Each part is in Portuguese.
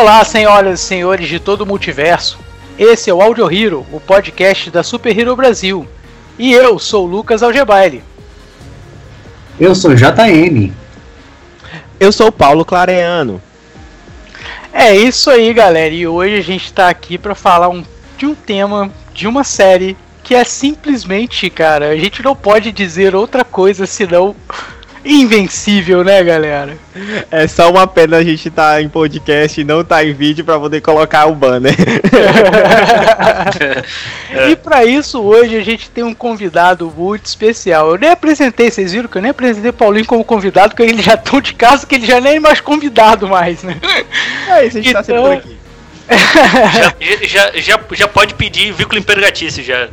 Olá, senhoras e senhores de todo o multiverso. Esse é o Audio Hero, o podcast da Super Hero Brasil. E eu sou o Lucas Algebaile. Eu sou JM. Eu sou o Paulo Clareano. É isso aí, galera. E hoje a gente tá aqui para falar um, de um tema, de uma série que é simplesmente, cara, a gente não pode dizer outra coisa senão invencível, né, galera? É só uma pena a gente tá em podcast e não tá em vídeo para poder colocar o banner. e para isso, hoje a gente tem um convidado muito especial. Eu nem apresentei, vocês viram que eu nem apresentei o Paulinho como convidado, porque ele já tão de casa que ele já nem é mais convidado mais, né? É isso, a gente então... tá sempre por aqui. já, já, já, já pode pedir vínculo imperatício já.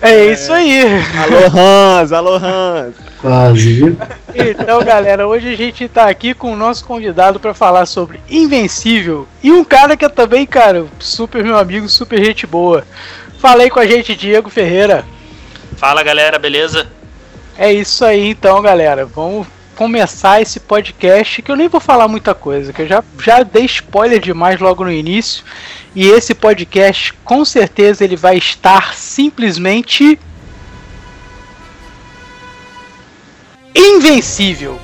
É isso aí. Alô Hans, alô Hans. Quase. Então, galera, hoje a gente tá aqui com o nosso convidado para falar sobre Invencível e um cara que é também, cara, super meu amigo, super gente boa. Fala aí com a gente, Diego Ferreira. Fala, galera, beleza? É isso aí, então, galera. Vamos começar esse podcast que eu nem vou falar muita coisa, que eu já, já dei spoiler demais logo no início. E esse podcast, com certeza, ele vai estar simplesmente invencível.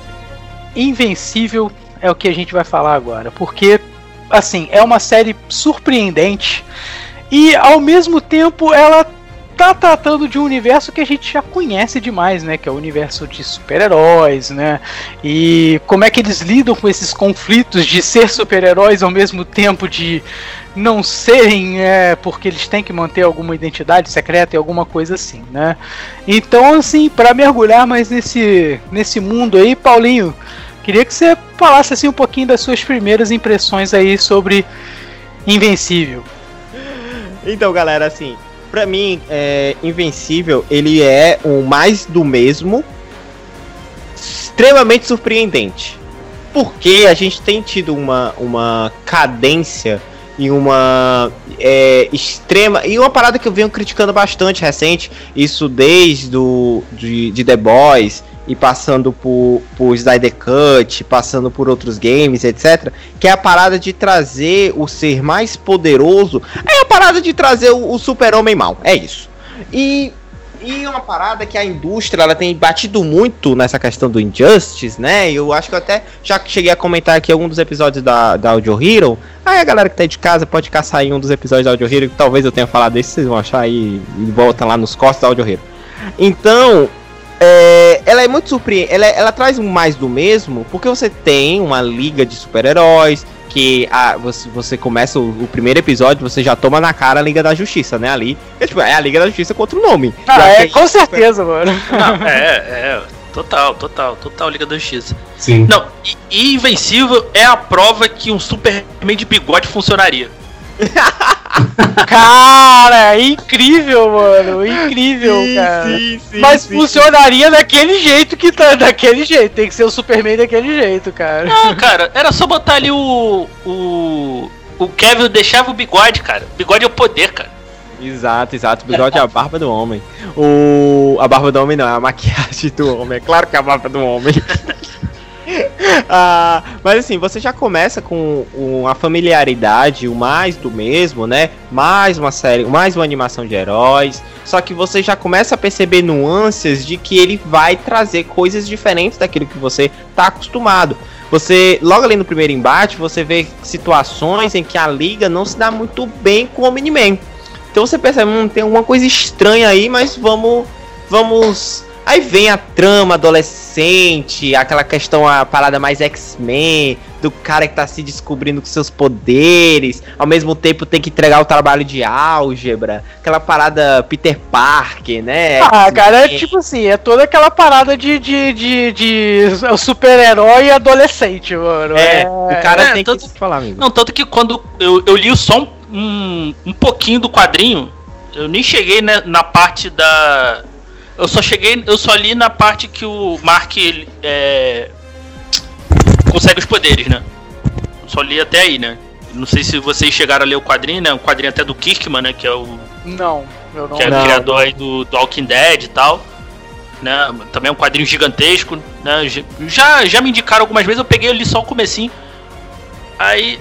Invencível é o que a gente vai falar agora, porque assim, é uma série surpreendente e ao mesmo tempo ela tá tratando de um universo que a gente já conhece demais, né? Que é o universo de super-heróis, né? E como é que eles lidam com esses conflitos de ser super-heróis ao mesmo tempo de não serem é, porque eles têm que manter alguma identidade secreta e alguma coisa assim, né? Então, assim, para mergulhar mais nesse, nesse mundo aí, Paulinho, queria que você falasse assim um pouquinho das suas primeiras impressões aí sobre Invencível. Então, galera, assim, Pra mim, é, Invencível, ele é o mais do mesmo, extremamente surpreendente. Porque a gente tem tido uma, uma cadência e uma é, extrema. E uma parada que eu venho criticando bastante recente, isso desde do, de, de The Boys, e passando por, por Snyder Cut, passando por outros games, etc. Que é a parada de trazer o ser mais poderoso. É a parada de trazer o, o super-homem mal. É isso. E e uma parada que a indústria ela tem batido muito nessa questão do Injustice, né? Eu acho que eu até já cheguei a comentar aqui algum dos episódios da, da Audio Hero. Aí a galera que tá de casa pode caçar aí um dos episódios da Audio Hero, que talvez eu tenha falado desse, vocês vão achar aí e volta lá nos costos da Audio Hero. Então, é, ela é muito surpreendente. Ela, ela traz mais do mesmo, porque você tem uma liga de super-heróis. Que a, você, você começa o, o, primeiro episódio, você já toma na cara a Liga da Justiça, né? Ali. É, tipo, é a Liga da Justiça contra o nome. Ah, é, com certeza, mano. Não, é, é. Total, total, total Liga da Justiça. Sim. Não, e, e Invencível é a prova que um Superman de bigode funcionaria. cara, incrível, mano. Incrível, sim, cara. Sim, sim, Mas funcionaria daquele jeito que tá. Daquele jeito. Tem que ser o Superman daquele jeito, cara. Não, cara, era só botar ali o. O. O Kevin deixava o bigode, cara. bigode é o poder, cara. Exato, exato. O bigode é a barba do homem. O. A barba do homem não, é a maquiagem do homem. É claro que é a barba do homem. ah, mas assim, você já começa com uma familiaridade, o mais do mesmo, né? Mais uma série, mais uma animação de heróis. Só que você já começa a perceber nuances de que ele vai trazer coisas diferentes daquilo que você está acostumado. Você, logo ali no primeiro embate, você vê situações em que a liga não se dá muito bem com o Miniman. Então você percebe, hum, tem alguma coisa estranha aí, mas vamos vamos Aí vem a trama adolescente, aquela questão, a parada mais X-Men, do cara que tá se descobrindo com seus poderes, ao mesmo tempo tem que entregar o trabalho de álgebra, aquela parada Peter Parker, né? Ah, cara, é tipo assim, é toda aquela parada de, de, de, de super-herói adolescente, mano. É, o cara é, tem tanto- que falar, amigo. Não, tanto que quando eu, eu li só um, um, um pouquinho do quadrinho, eu nem cheguei né, na parte da. Eu só cheguei. Eu só li na parte que o Mark ele, é, consegue os poderes, né? Eu só li até aí, né? Não sei se vocês chegaram a ler o quadrinho, né? Um quadrinho até do Kirkman, né? Que é o, Não, eu não. que é Não, o criador aí do, do Walking Dead e tal. Né? Também é um quadrinho gigantesco. Né? Já, já me indicaram algumas vezes, eu peguei ali só o comecinho. Aí.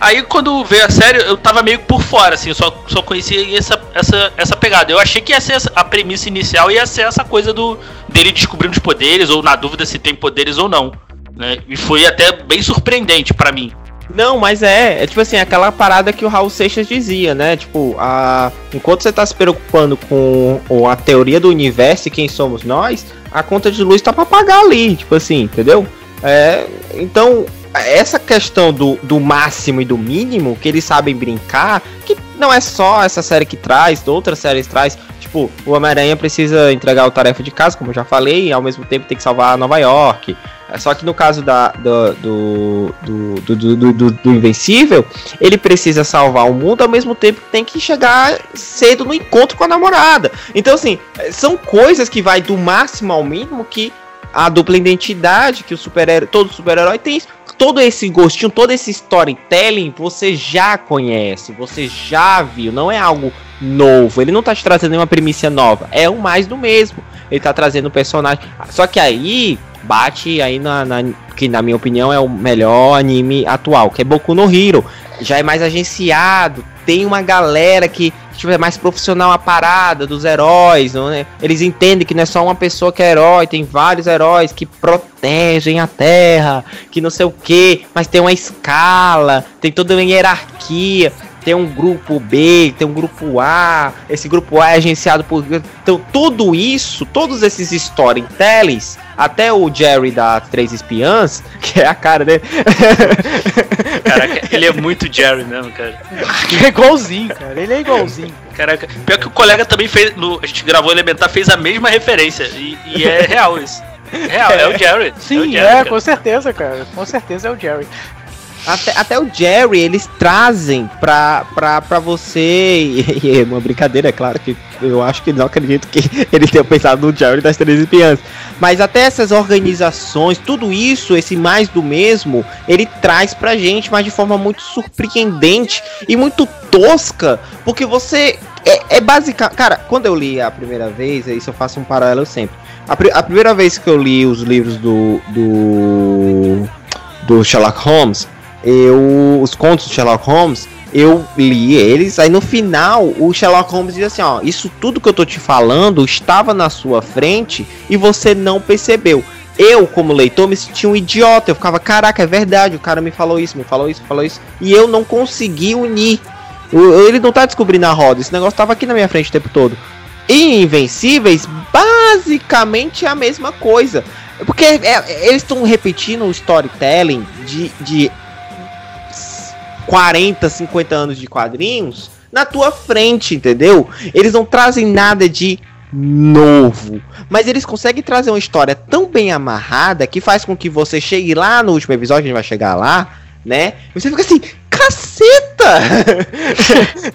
Aí quando veio a série, eu tava meio que por fora, assim, eu só, só conhecia essa, essa, essa pegada. Eu achei que ia ser a premissa inicial ia ser essa coisa do dele descobrindo os poderes, ou na dúvida se tem poderes ou não. Né? E foi até bem surpreendente pra mim. Não, mas é, é tipo assim, aquela parada que o Raul Seixas dizia, né? Tipo, a, enquanto você tá se preocupando com o- a teoria do universo e quem somos nós, a conta de luz tá pra pagar ali, tipo assim, entendeu? É, então, essa questão do, do máximo e do mínimo, que eles sabem brincar, que não é só essa série que traz, outras séries traz, tipo, o Homem-Aranha precisa entregar o tarefa de casa, como eu já falei, e ao mesmo tempo tem que salvar Nova York. É Só que no caso da, do, do, do, do, Invencível, ele precisa salvar o mundo ao mesmo tempo que tem que chegar cedo no encontro com a namorada. Então, assim, eh, são coisas que vai do máximo ao mínimo que a dupla identidade que o super todo super-herói tem isso. Todo esse gostinho, todo esse storytelling você já conhece, você já viu, não é algo novo. Ele não tá te trazendo nenhuma premissa nova, é o mais do mesmo. Ele tá trazendo personagem. Só que aí bate aí na, na- que na minha opinião é o melhor anime atual, que é Boku no Hero. Já é mais agenciado, tem uma galera que tipo, é mais profissional a parada dos heróis, não é? Eles entendem que não é só uma pessoa que é herói, tem vários heróis que protegem a Terra, que não sei o que, mas tem uma escala, tem toda uma hierarquia. Tem um grupo B, tem um grupo A, esse grupo A é agenciado por. Então, tudo isso, todos esses storytellings, até o Jerry da Três Espiãs, que é a cara dele. Caraca, ele é muito Jerry mesmo, cara. É igualzinho, cara. Ele é igualzinho. Caraca, pior que o colega também fez. No, a gente gravou Elementar, fez a mesma referência. E, e é real isso. Real, é o Jerry. Sim, o Jerry, é, com certeza, cara. Com certeza é o Jerry. Até, até o Jerry, eles trazem pra, pra, pra você. E, é uma brincadeira, é claro que eu acho que não acredito que ele tenha pensado no Jerry das Três Espiãs. Mas até essas organizações, tudo isso, esse mais do mesmo, ele traz pra gente, mas de forma muito surpreendente e muito tosca. Porque você. É, é basicamente. Cara, quando eu li a primeira vez, isso eu faço um paralelo sempre. A, pri- a primeira vez que eu li os livros do. do. do Sherlock Holmes, eu. Os contos do Sherlock Holmes, eu li eles, aí no final o Sherlock Holmes diz assim, ó, isso tudo que eu tô te falando estava na sua frente e você não percebeu. Eu, como leitor, me sentia um idiota. Eu ficava, caraca, é verdade, o cara me falou isso, me falou isso, me falou isso. E eu não consegui unir. Ele não tá descobrindo a roda, esse negócio tava aqui na minha frente o tempo todo. E Invencíveis, basicamente é a mesma coisa. Porque é- eles estão repetindo o storytelling de, de 40, 50 anos de quadrinhos na tua frente, entendeu? Eles não trazem nada de novo, mas eles conseguem trazer uma história tão bem amarrada que faz com que você chegue lá no último episódio, a gente vai chegar lá, né? E você fica assim, caceta!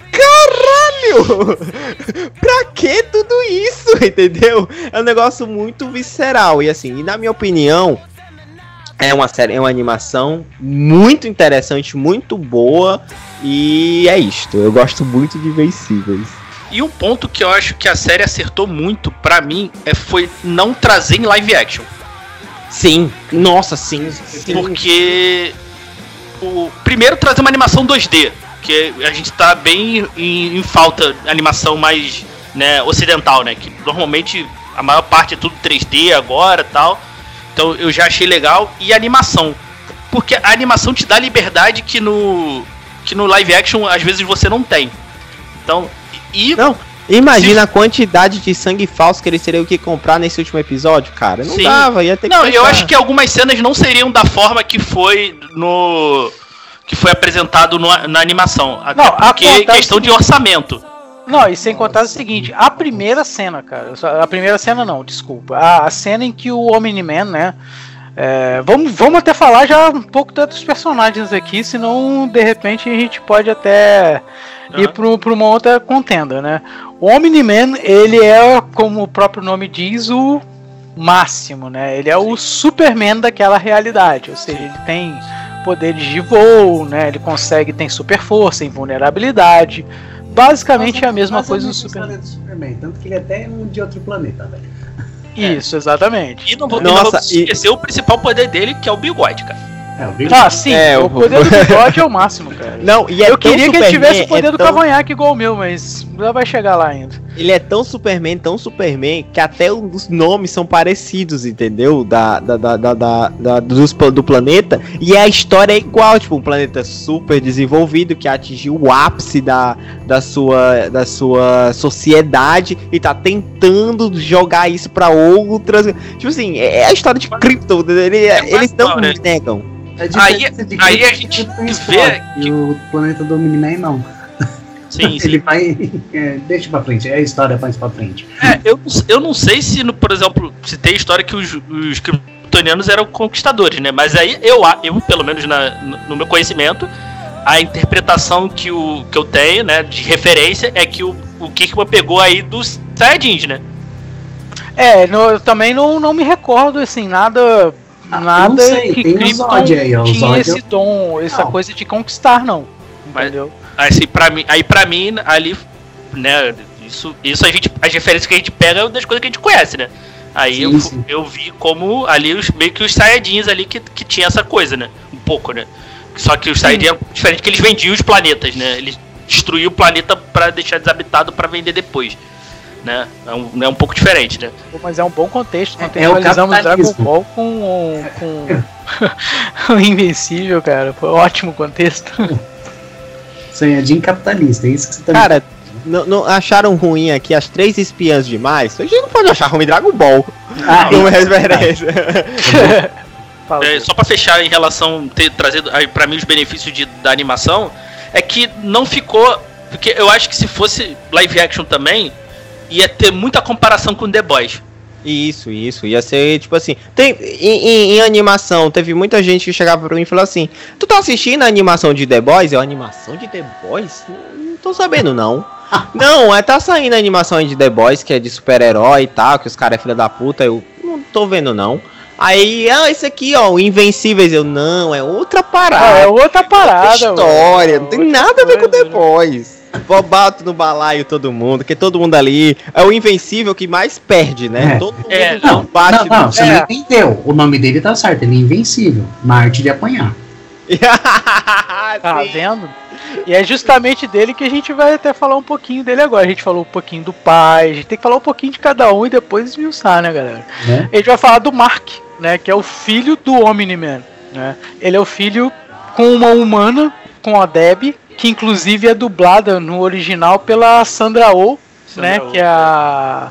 Caralho! pra que tudo isso, entendeu? É um negócio muito visceral e assim, e na minha opinião, é uma série, é uma animação muito interessante, muito boa e é isto. Eu gosto muito de Invencíveis. E um ponto que eu acho que a série acertou muito pra mim é, foi não trazer em live action. Sim, nossa, sim, sim. Porque o primeiro trazer uma animação 2D, que a gente tá bem em, em falta animação mais né, ocidental, né? Que normalmente a maior parte é tudo 3D agora tal. Então eu já achei legal. E a animação. Porque a animação te dá liberdade que no. que no live action às vezes você não tem. Então. E. Não, Imagina a quantidade de sangue falso que eles teriam que comprar nesse último episódio, cara. Não Sim. dava, ia ter que Não, eu acho que algumas cenas não seriam da forma que foi no. que foi apresentado no- na animação. Até Não, a porque questão de orçamento. Não, e sem contar o seguinte, a primeira cena, cara, a primeira cena não, desculpa, a, a cena em que o Omni-Man, né, é, vamos, vamos até falar já um pouco outros personagens aqui, senão de repente a gente pode até ir Aham. para uma outra contenda, né. O Omni-Man, ele é, como o próprio nome diz, o máximo, né, ele é o Superman daquela realidade, ou seja, ele tem poderes de voo, né, ele consegue, tem super força, invulnerabilidade, Basicamente é a mesma coisa do Superman. do Superman. Tanto que ele é até um de outro planeta, velho. Isso, exatamente. E não vou, Nossa, não vou e- esquecer o principal poder dele, que é o bigode, cara. É, o Ah, sim, É, o o- poder do bigode é o máximo, cara. Não, e é eu queria que ele tivesse o poder é do tão- cavanhaque igual o meu, mas já vai chegar lá ainda. Ele é tão Superman, tão Superman, que até os nomes são parecidos, entendeu? Da, da, da, da, da- da- dos, do planeta. E a história é igual, tipo, um planeta super desenvolvido que atingiu o ápice da, da, sua, da sua sociedade e tá tentando jogar isso pra outras. Tipo assim, é é a história de Krypton. Ele, quase eles não né? negam. A Aí- aí a gente Krypton vê que- E o planeta do Omni-Man não. Sim, Ele sim. vai. é, deixa pra frente, é a história mais pra frente. É, eu, não- eu não sei se, no- por exemplo, se tem história que os, os kryptonianos eram conquistadores, né? Mas aí eu, a- eu pelo menos na- no- no meu conhecimento, a interpretação que, o, que eu tenho, né, de referência, é que o, o Kirkman pegou aí dos Saiyajins, né? É, no- eu também não, não me recordo, assim, nada. Ah, nada não sei, que tem o Krypton Zod aí, tinha Zod esse dom, essa Não. coisa de conquistar, não. Mas- Entendeu? Assim, pra mim, aí pra mim, ali, né, isso, isso a gente, as referências que a gente pega é das coisas que a gente conhece, né? Aí Sim, eu, sim. eu vi como ali os, meio que os Saiyajins ali que, que tinha essa coisa, né? Um pouco, né? Só que os Saiyajins é diferente que eles vendiam os planetas, né? Eles destruíam o planeta pra deixar desabitado pra vender depois. Né? É um, é um pouco diferente, né? Mas é um bom contexto. É- é o Contextualizamos Dragon. Ball com, com o Invencível, cara. Foi um ótimo contexto. Saiyajin capitalista, é isso que você tá Cara, não, não acharam ruim aqui as três espiãs demais? A gente não pode achar ruim Dragon Ball. Ah, Como é. Fala, É, só pra fechar em relação ter trazido pra mim os benefícios de, da animação é que não ficou porque eu acho que se fosse live action também ia ter muita comparação com The Boys. Isso, isso. Ia ser tipo assim. Tem, em, em- em animação, teve muita gente que chegava pra mim e falou assim: Tu tá assistindo a animação de The Boys? Eu, animação de The Boys? Não, não tô sabendo, não. não, é tá saindo a animação de The Boys, que é de super-herói e tal, que os caras é filha da puta. Eu não tô vendo, não. Aí, ah, esse aqui, ó, Invencíveis. Eu, não, é outra parada. Ah, é outra parada, história, mano. não tem Outra nada a ver com The né? Boys. Bobato no balaio todo mundo, que todo mundo ali é o invencível que mais perde, né? É. Todo mundo É, Não, bate não, não, você É. não entendeu. O nome dele tá certo, ele é invencível. Na arte de apanhar. Tá vendo? E é justamente dele que a gente vai até falar um pouquinho dele agora. A gente falou um pouquinho do pai, a gente tem que falar um pouquinho de cada um e depois esmiuçar, né, galera? Né? A gente vai falar do Mark, né? Que é o filho do Omni-Man, né? Ele é o filho com uma humana, com a Deb, que inclusive é dublada no original pela Sandra Oh, né? Sandra Oh. Que é a,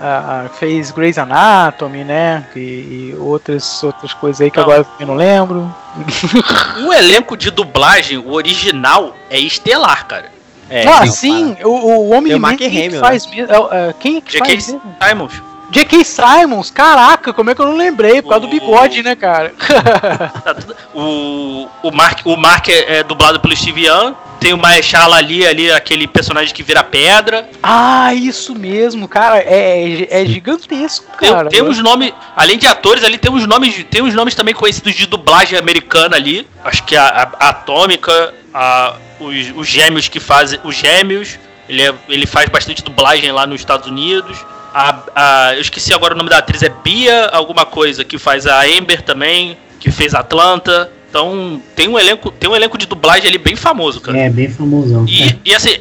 a- a- fez Grey's Anatomy, né? E, e outras outras coisas aí que Não. agora eu não lembro. O elenco de dublagem, o original, é estelar, cara. É, ah, sim, o, o quem que faz mesmo? É, é, quem é que J.K. faz mesmo? Simons. J.K. Simons, caraca, como é que eu não lembrei? Por causa do bigode, né, cara? Tá O, o Mark, o Mark é, é dublado pelo Steve Young. Tem o Mahershala ali, ali, aquele personagem que vira pedra. Ah, isso mesmo, cara, é, é gigantesco, Tem, cara. tem uns nomes, além de atores ali, tem uns nomes, tem uns nomes também conhecidos de dublagem americana ali. Acho que a, a- a Atômica, a- os, os gêmeos que fazem. Os gêmeos, ele, é- ele faz bastante dublagem lá nos Estados Unidos. A, a- eu esqueci agora o nome da atriz, é Bia alguma coisa, que faz a Amber também, que fez Atlanta. Então tem um elenco, tem um elenco de dublagem ali bem famoso, cara. É, bem famosão. E, e assim,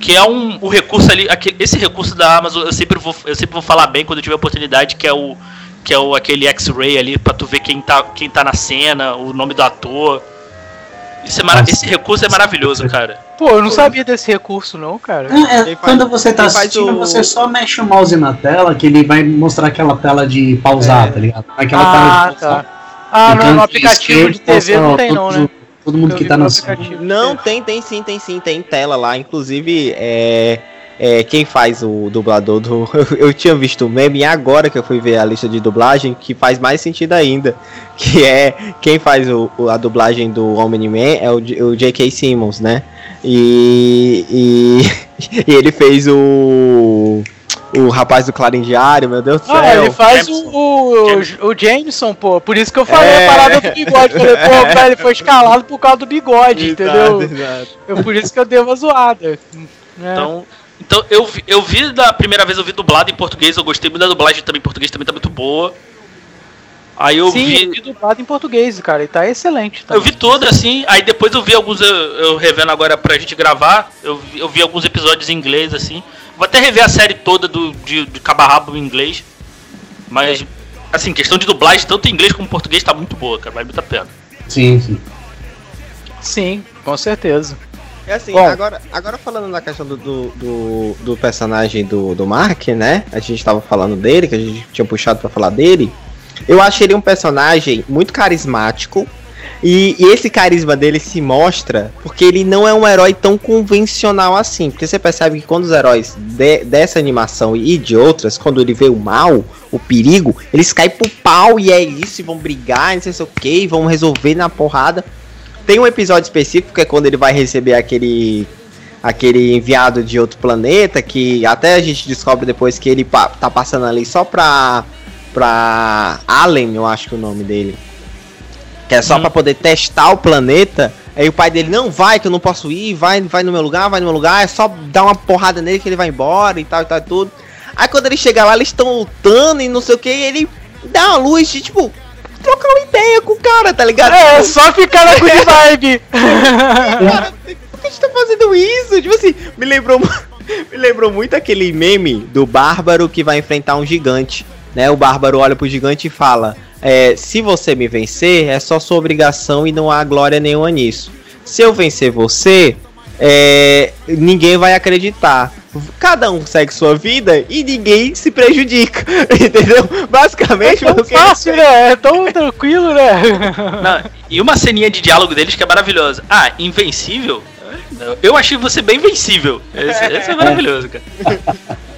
que é um o recurso ali, aquele, esse recurso da Amazon, eu sempre vou eu sempre vou falar bem quando eu tiver oportunidade, que é o que é o aquele X-ray ali pra tu ver quem tá quem tá na cena, o nome do ator. Isso é. Esse recurso é maravilhoso, cara. Pô, eu não sabia desse recurso, não, cara. É, faz- quando você tá assistindo, o- você só mexe o mouse na tela, que ele vai mostrar aquela tela de pausar, É. tá ligado? Aquela Ah, tela de pausar. tá. Ah, No não, no aplicativo de TV não tem, não, né? Todo mundo Eu que tá no no aplicativo. Não, tem, tem sim, tem sim, tem tela lá. Inclusive, é, é, quem faz o dublador do. Eu, eu tinha visto o meme e agora que eu fui ver a lista de dublagem, que faz mais sentido ainda. Que é quem faz o, a dublagem do Omni-Man é o, J- o J.K. Simmons, né? E, e, e ele fez o. O rapaz do Clarim Diário, meu Deus do céu. Ah, ele faz o, Jameson. o, Jameson. o Jameson, pô. Por isso que eu falei É. a parada do bigode. Falei, pô, velho, ele foi escalado por causa do bigode, entendeu? Exato, exato. Eu, por isso que eu dei uma zoada. É. Então, eu, vi, eu vi da primeira vez, eu vi dublado em português, eu gostei muito da dublagem também em português, também tá muito boa. Aí eu Sim, vi. eu vi dublado em português, cara, e tá excelente. Eu vi todo assim, aí depois eu vi alguns, eu, eu revendo agora pra gente gravar, eu vi, eu vi alguns episódios em inglês, assim. Vou até rever a série toda do, de, de cabo a rabo em inglês. Mas, assim, questão de dublagem, tanto em inglês como em português, tá muito boa, cara, vale muito a pena. Sim, sim. Sim, com certeza. É assim, Bom. agora, agora falando na questão do, do, do, do personagem do, do Mark, né? A gente tava falando dele, que a gente tinha puxado pra falar dele. Eu achei ele um personagem muito carismático. E, e esse carisma dele se mostra porque ele não é um herói tão convencional assim. Porque você percebe que quando os heróis de- dessa animação e de outras, quando ele vê o mal, o perigo, eles caem pro pau e é isso, e vão brigar, não sei se o que, vão resolver na porrada. Tem um episódio específico que é quando ele vai receber aquele aquele enviado de outro planeta que até a gente descobre depois que ele pa- tá passando ali só pra pra Allen, eu acho que é o nome dele. Que é só Hum. pra poder testar o planeta. Aí o pai dele não vai, que eu não posso ir, vai, vai no meu lugar, vai no meu lugar, é só dar uma porrada nele que ele vai embora e tal e tal e tudo. Aí quando ele chega lá, eles estão lutando e não sei o que, ele dá uma luz de tipo trocar uma ideia com o cara, tá ligado? É, só ficar na good vibe. Cara, por que a gente tá fazendo isso? Tipo assim, me lembrou, me lembrou muito aquele meme do bárbaro que vai enfrentar um gigante. Né? O bárbaro olha pro gigante e fala: é, Se você me vencer, é só sua obrigação e não há glória nenhuma nisso. Se eu vencer você, é, ninguém vai acreditar. Cada um segue sua vida e ninguém se prejudica. Entendeu? Basicamente, É tão fácil, né? É tão tranquilo, né? Não, e uma ceninha de diálogo deles que é maravilhosa. Ah, invencível? Eu achei você bem vencível. Esse, esse é maravilhoso, cara.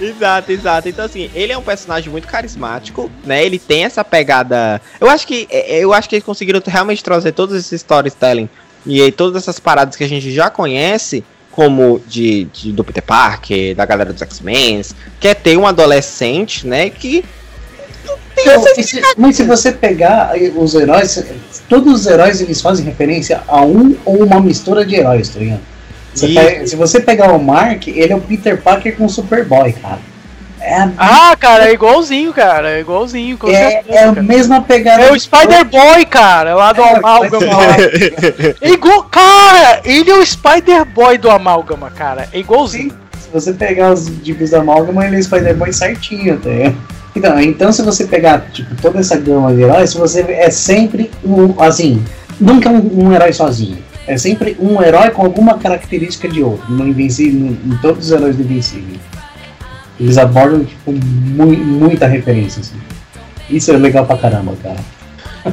Exato, exato. Então assim, ele é um personagem muito carismático, né? Ele tem essa pegada. Eu acho que é, eu acho que eles conseguiram realmente trazer todos esses storytelling e aí todas essas paradas que a gente já conhece, como de, de- do Peter Parker, da galera dos X-Men, que é ter um adolescente, né? Que Então, se- mas se você pegar os heróis, todos os heróis eles fazem referência a um ou uma mistura de heróis, tá ligado? Você pega- se você pegar o Mark, ele é o Peter Parker com o Superboy, cara. É, a- Ah, cara, é igualzinho, cara. É igualzinho, com é, certeza. é a cara. mesma pegada. É o Spider-Boy, cara, lá do É, Amálgama. lá. É igual, cara, ele é o Spider-Boy do Amálgama, cara. É igualzinho. Se você pegar os tipos da Amálgama, ele é Spider-Man certinho, tá ligado? Então, então, se você pegar tipo, toda essa gama de heróis, você é sempre um, assim, nunca um, um herói sozinho. É sempre um herói com alguma característica de outro. No Invencível, em todos os heróis do Invencível. Eles abordam tipo, mui- muita referência. Assim. Isso é legal pra caramba, cara.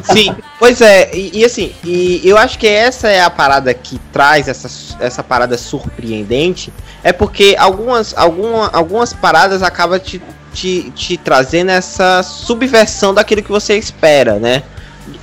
Sim, pois é, e, e assim, e eu acho que essa é a parada que traz essa, essa parada surpreendente, é porque algumas, alguma, algumas paradas acabam te, te, te trazendo essa subversão daquilo que você espera, né?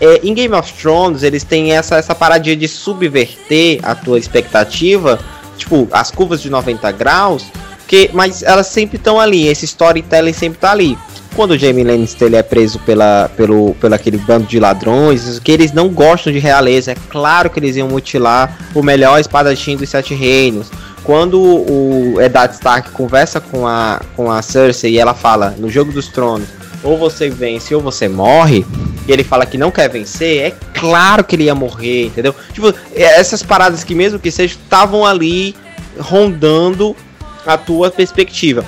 É, em Game of Thrones, eles têm essa, essa paradinha de subverter a tua expectativa, tipo, as curvas de 90 graus, que, mas elas sempre estão ali, esse storytelling sempre tá ali quando o Jamie Lannister ele é preso pela, pelo, pelo aquele bando de ladrões, que eles não gostam de realeza, é claro que eles iam mutilar o melhor espadachim dos Sete Reinos. Quando o Eddard Stark conversa com a, com a Cersei e ela fala, no Jogo dos Tronos, ou você vence ou você morre, e ele fala que não quer vencer, é claro que ele ia morrer, entendeu? Tipo, essas paradas que mesmo que sejam, estavam ali rondando a tua perspectiva.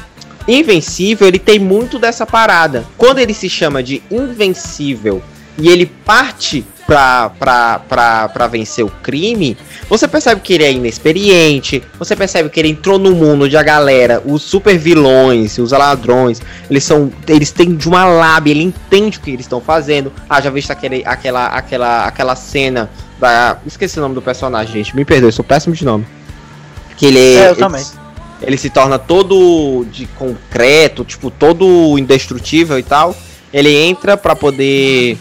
Invencível, ele tem muito dessa parada. Quando ele se chama de Invencível e ele parte pra, pra, pra, pra vencer o crime, você percebe que ele é inexperiente, você percebe que ele entrou no mundo onde a galera, os super vilões, os ladrões, eles são. Eles têm de uma lábia, ele entende o que eles estão fazendo. Ah, já visto aquele, aquela, aquela, aquela cena da. Esqueci o nome do personagem, gente. Me perdoe, sou péssimo de nome. Que ele É, eu ele- também. Ele se torna todo de concreto, tipo, todo indestrutível e tal. Ele entra pra poder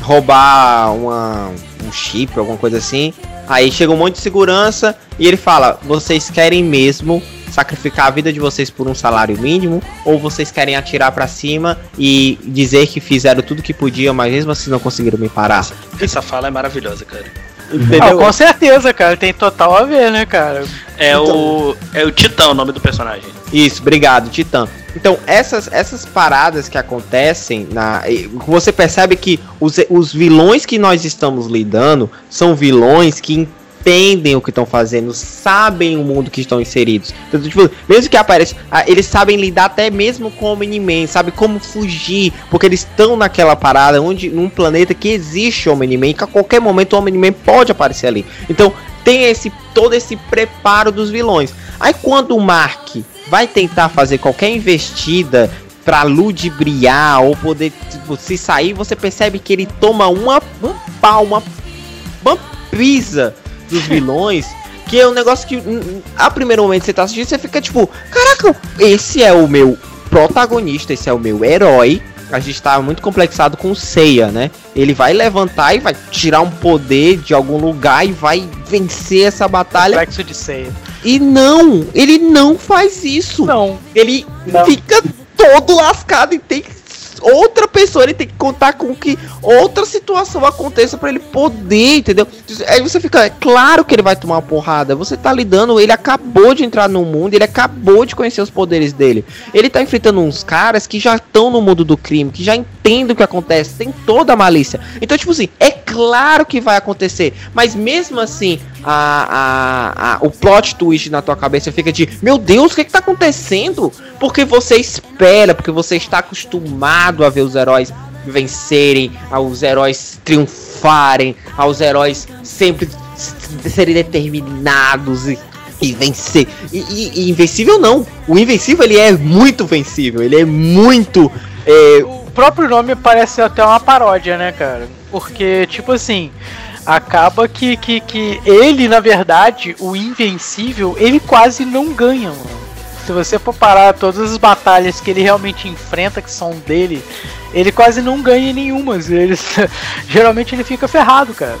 roubar uma, um chip, alguma coisa assim. Aí chega um monte de segurança e ele fala: Vocês querem mesmo sacrificar a vida de vocês por um salário mínimo? Ou vocês querem atirar pra cima e dizer que fizeram tudo que podiam, mas mesmo assim não conseguiram me parar? Essa fala é maravilhosa, cara. Ah, Entendeu? com certeza, cara. Tem total a ver, né, cara? É Então. o. É o Titã o nome do personagem. Isso, obrigado, Titã. Então, essas, essas paradas que acontecem, na, você percebe que os, os vilões que nós estamos lidando são vilões que entendem o que estão fazendo, sabem o mundo que estão inseridos. Então, tipo, mesmo que apareça, ah, eles sabem lidar até mesmo com o Omni-Man, sabem como fugir, porque eles estão naquela parada, onde num planeta que existe o Omni-Man, que a qualquer momento o Omni-Man pode aparecer ali. Então, tem esse todo esse preparo dos vilões. Aí quando o Mark vai tentar fazer qualquer investida pra ludibriar ou poder tipo, se sair, você percebe que ele toma uma um pau, uma, uma pisa dos vilões. Que é um negócio que, a primeiro momento que você tá assistindo, você fica tipo: Caraca, esse é o meu protagonista, esse é o meu herói. A gente tá muito complexado com o Seiya, né? Ele vai levantar e vai tirar um poder de algum lugar e vai vencer essa batalha. Complexo de ceia. E não, ele não faz isso. Não. Ele Não. fica todo lascado e tem que outra pessoa, ele tem que contar com que outra situação aconteça pra ele poder, entendeu? Aí você fica, é claro que ele vai tomar uma porrada. Você tá lidando, ele acabou de entrar no mundo, ele acabou de conhecer os poderes dele. Ele tá enfrentando uns caras que já estão no mundo do crime, que já entendem o que acontece, tem toda a malícia. Então, tipo assim, é claro que vai acontecer, mas mesmo assim, a, a, a- o plot twist na tua cabeça fica de: Meu Deus, o que, que tá acontecendo? Porque você espera, porque você está acostumado a ver os heróis vencerem, aos heróis triunfarem, aos heróis sempre serem determinados e, e vencer. E, e- e invencível não. O invencível ele é muito vencível, ele é muito. é, O próprio nome parece até uma paródia, né, cara? Porque, tipo assim, acaba que, que, que ele, na verdade, o Invencível, ele quase não ganha, mano. Se você for parar todas as batalhas que ele realmente enfrenta, que são dele, ele quase não ganha nenhuma. Ele, geralmente ele fica ferrado, cara.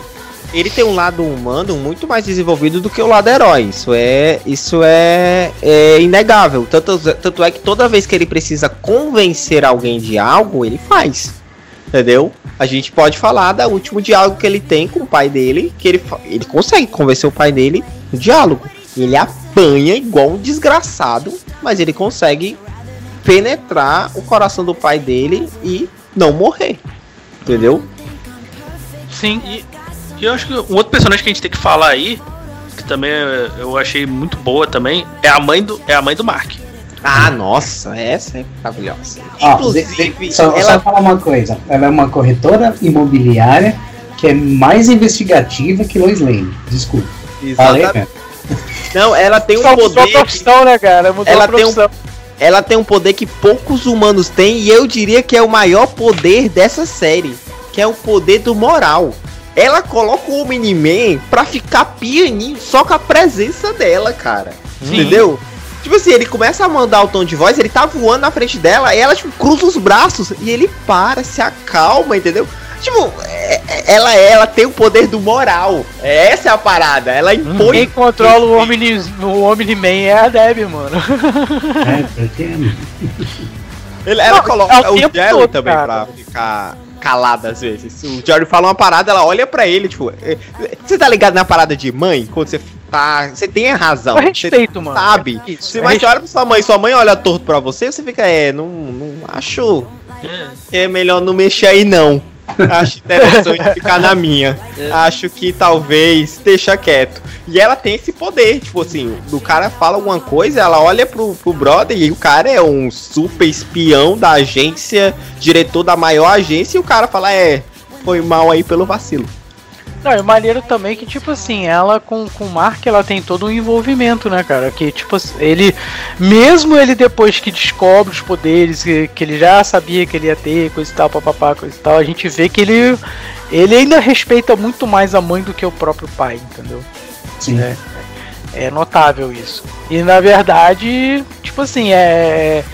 ele tem um lado humano muito mais desenvolvido do que o lado herói. Isso é, isso é, é inegável. Tanto, tanto é que toda vez que ele precisa convencer alguém de algo, ele faz. Entendeu? A gente pode falar do último diálogo que ele tem com o pai dele, que ele, ele consegue convencer o pai dele no diálogo. Ele apanha igual um desgraçado, mas ele consegue penetrar o coração do pai dele e não morrer. Entendeu? Sim. E, e eu acho que um outro personagem que a gente tem que falar aí, que também eu achei muito boa também, é a mãe do, é a mãe do Mark. Ah, nossa, essa é maravilhosa. Ó, Inclusive, de- de- só, ela só falar uma coisa. Ela é uma corretora imobiliária que é mais investigativa que Lois Lane. Desculpa. Falei, Exatamente. cara. Não, ela tem um Só mudou a poder. Que, profissão, né, cara? Mudou Ela a tem um- ela tem um poder que poucos humanos têm e eu diria que é o maior poder dessa série, que é o poder do moral. Ela coloca o Omni-Man pra ficar pianinho só com a presença dela, cara. Sim. Entendeu? Tipo assim, ele começa a mandar o tom de voz, ele tá voando na frente dela, e ela, tipo, cruza os braços e ele para, se acalma, entendeu? Tipo, é- é- ela, ela tem o poder do moral. Essa é a parada. Ela impõe. Quem controla o Omni, o Omni-Man é a Deb, mano. É, Ele- ela Não, coloca é o o Jerry todo, também cara. pra ficar calada às vezes. O Jerry fala uma parada, ela olha pra ele, tipo. é- Você tá ligado na parada de mãe? Quando você tá. Você tem a razão. Eu você respeito, mano. sabe. Isso, Você vai olha pra sua mãe, sua mãe olha torto pra você, você fica, é, não, não acho. É melhor não mexer aí não. Acho interessante ficar na minha. Acho que talvez deixa quieto. E ela tem esse poder, tipo assim, o cara fala alguma coisa, ela olha pro, pro brother e o cara é um super espião da agência, diretor da maior agência, e o cara fala, é, foi mal aí pelo vacilo. Não, é maneiro também que, tipo assim, ela com, com o Mark, ela tem todo um envolvimento, né, cara? Que, tipo, ele, mesmo ele depois que descobre os poderes, que, que ele já sabia que ele ia ter, coisa e tal, papapá, coisa e tal, a gente vê que ele, ele ainda respeita muito mais a mãe do que o próprio pai, entendeu? Sim. É, é notável isso. E na verdade, tipo assim, é,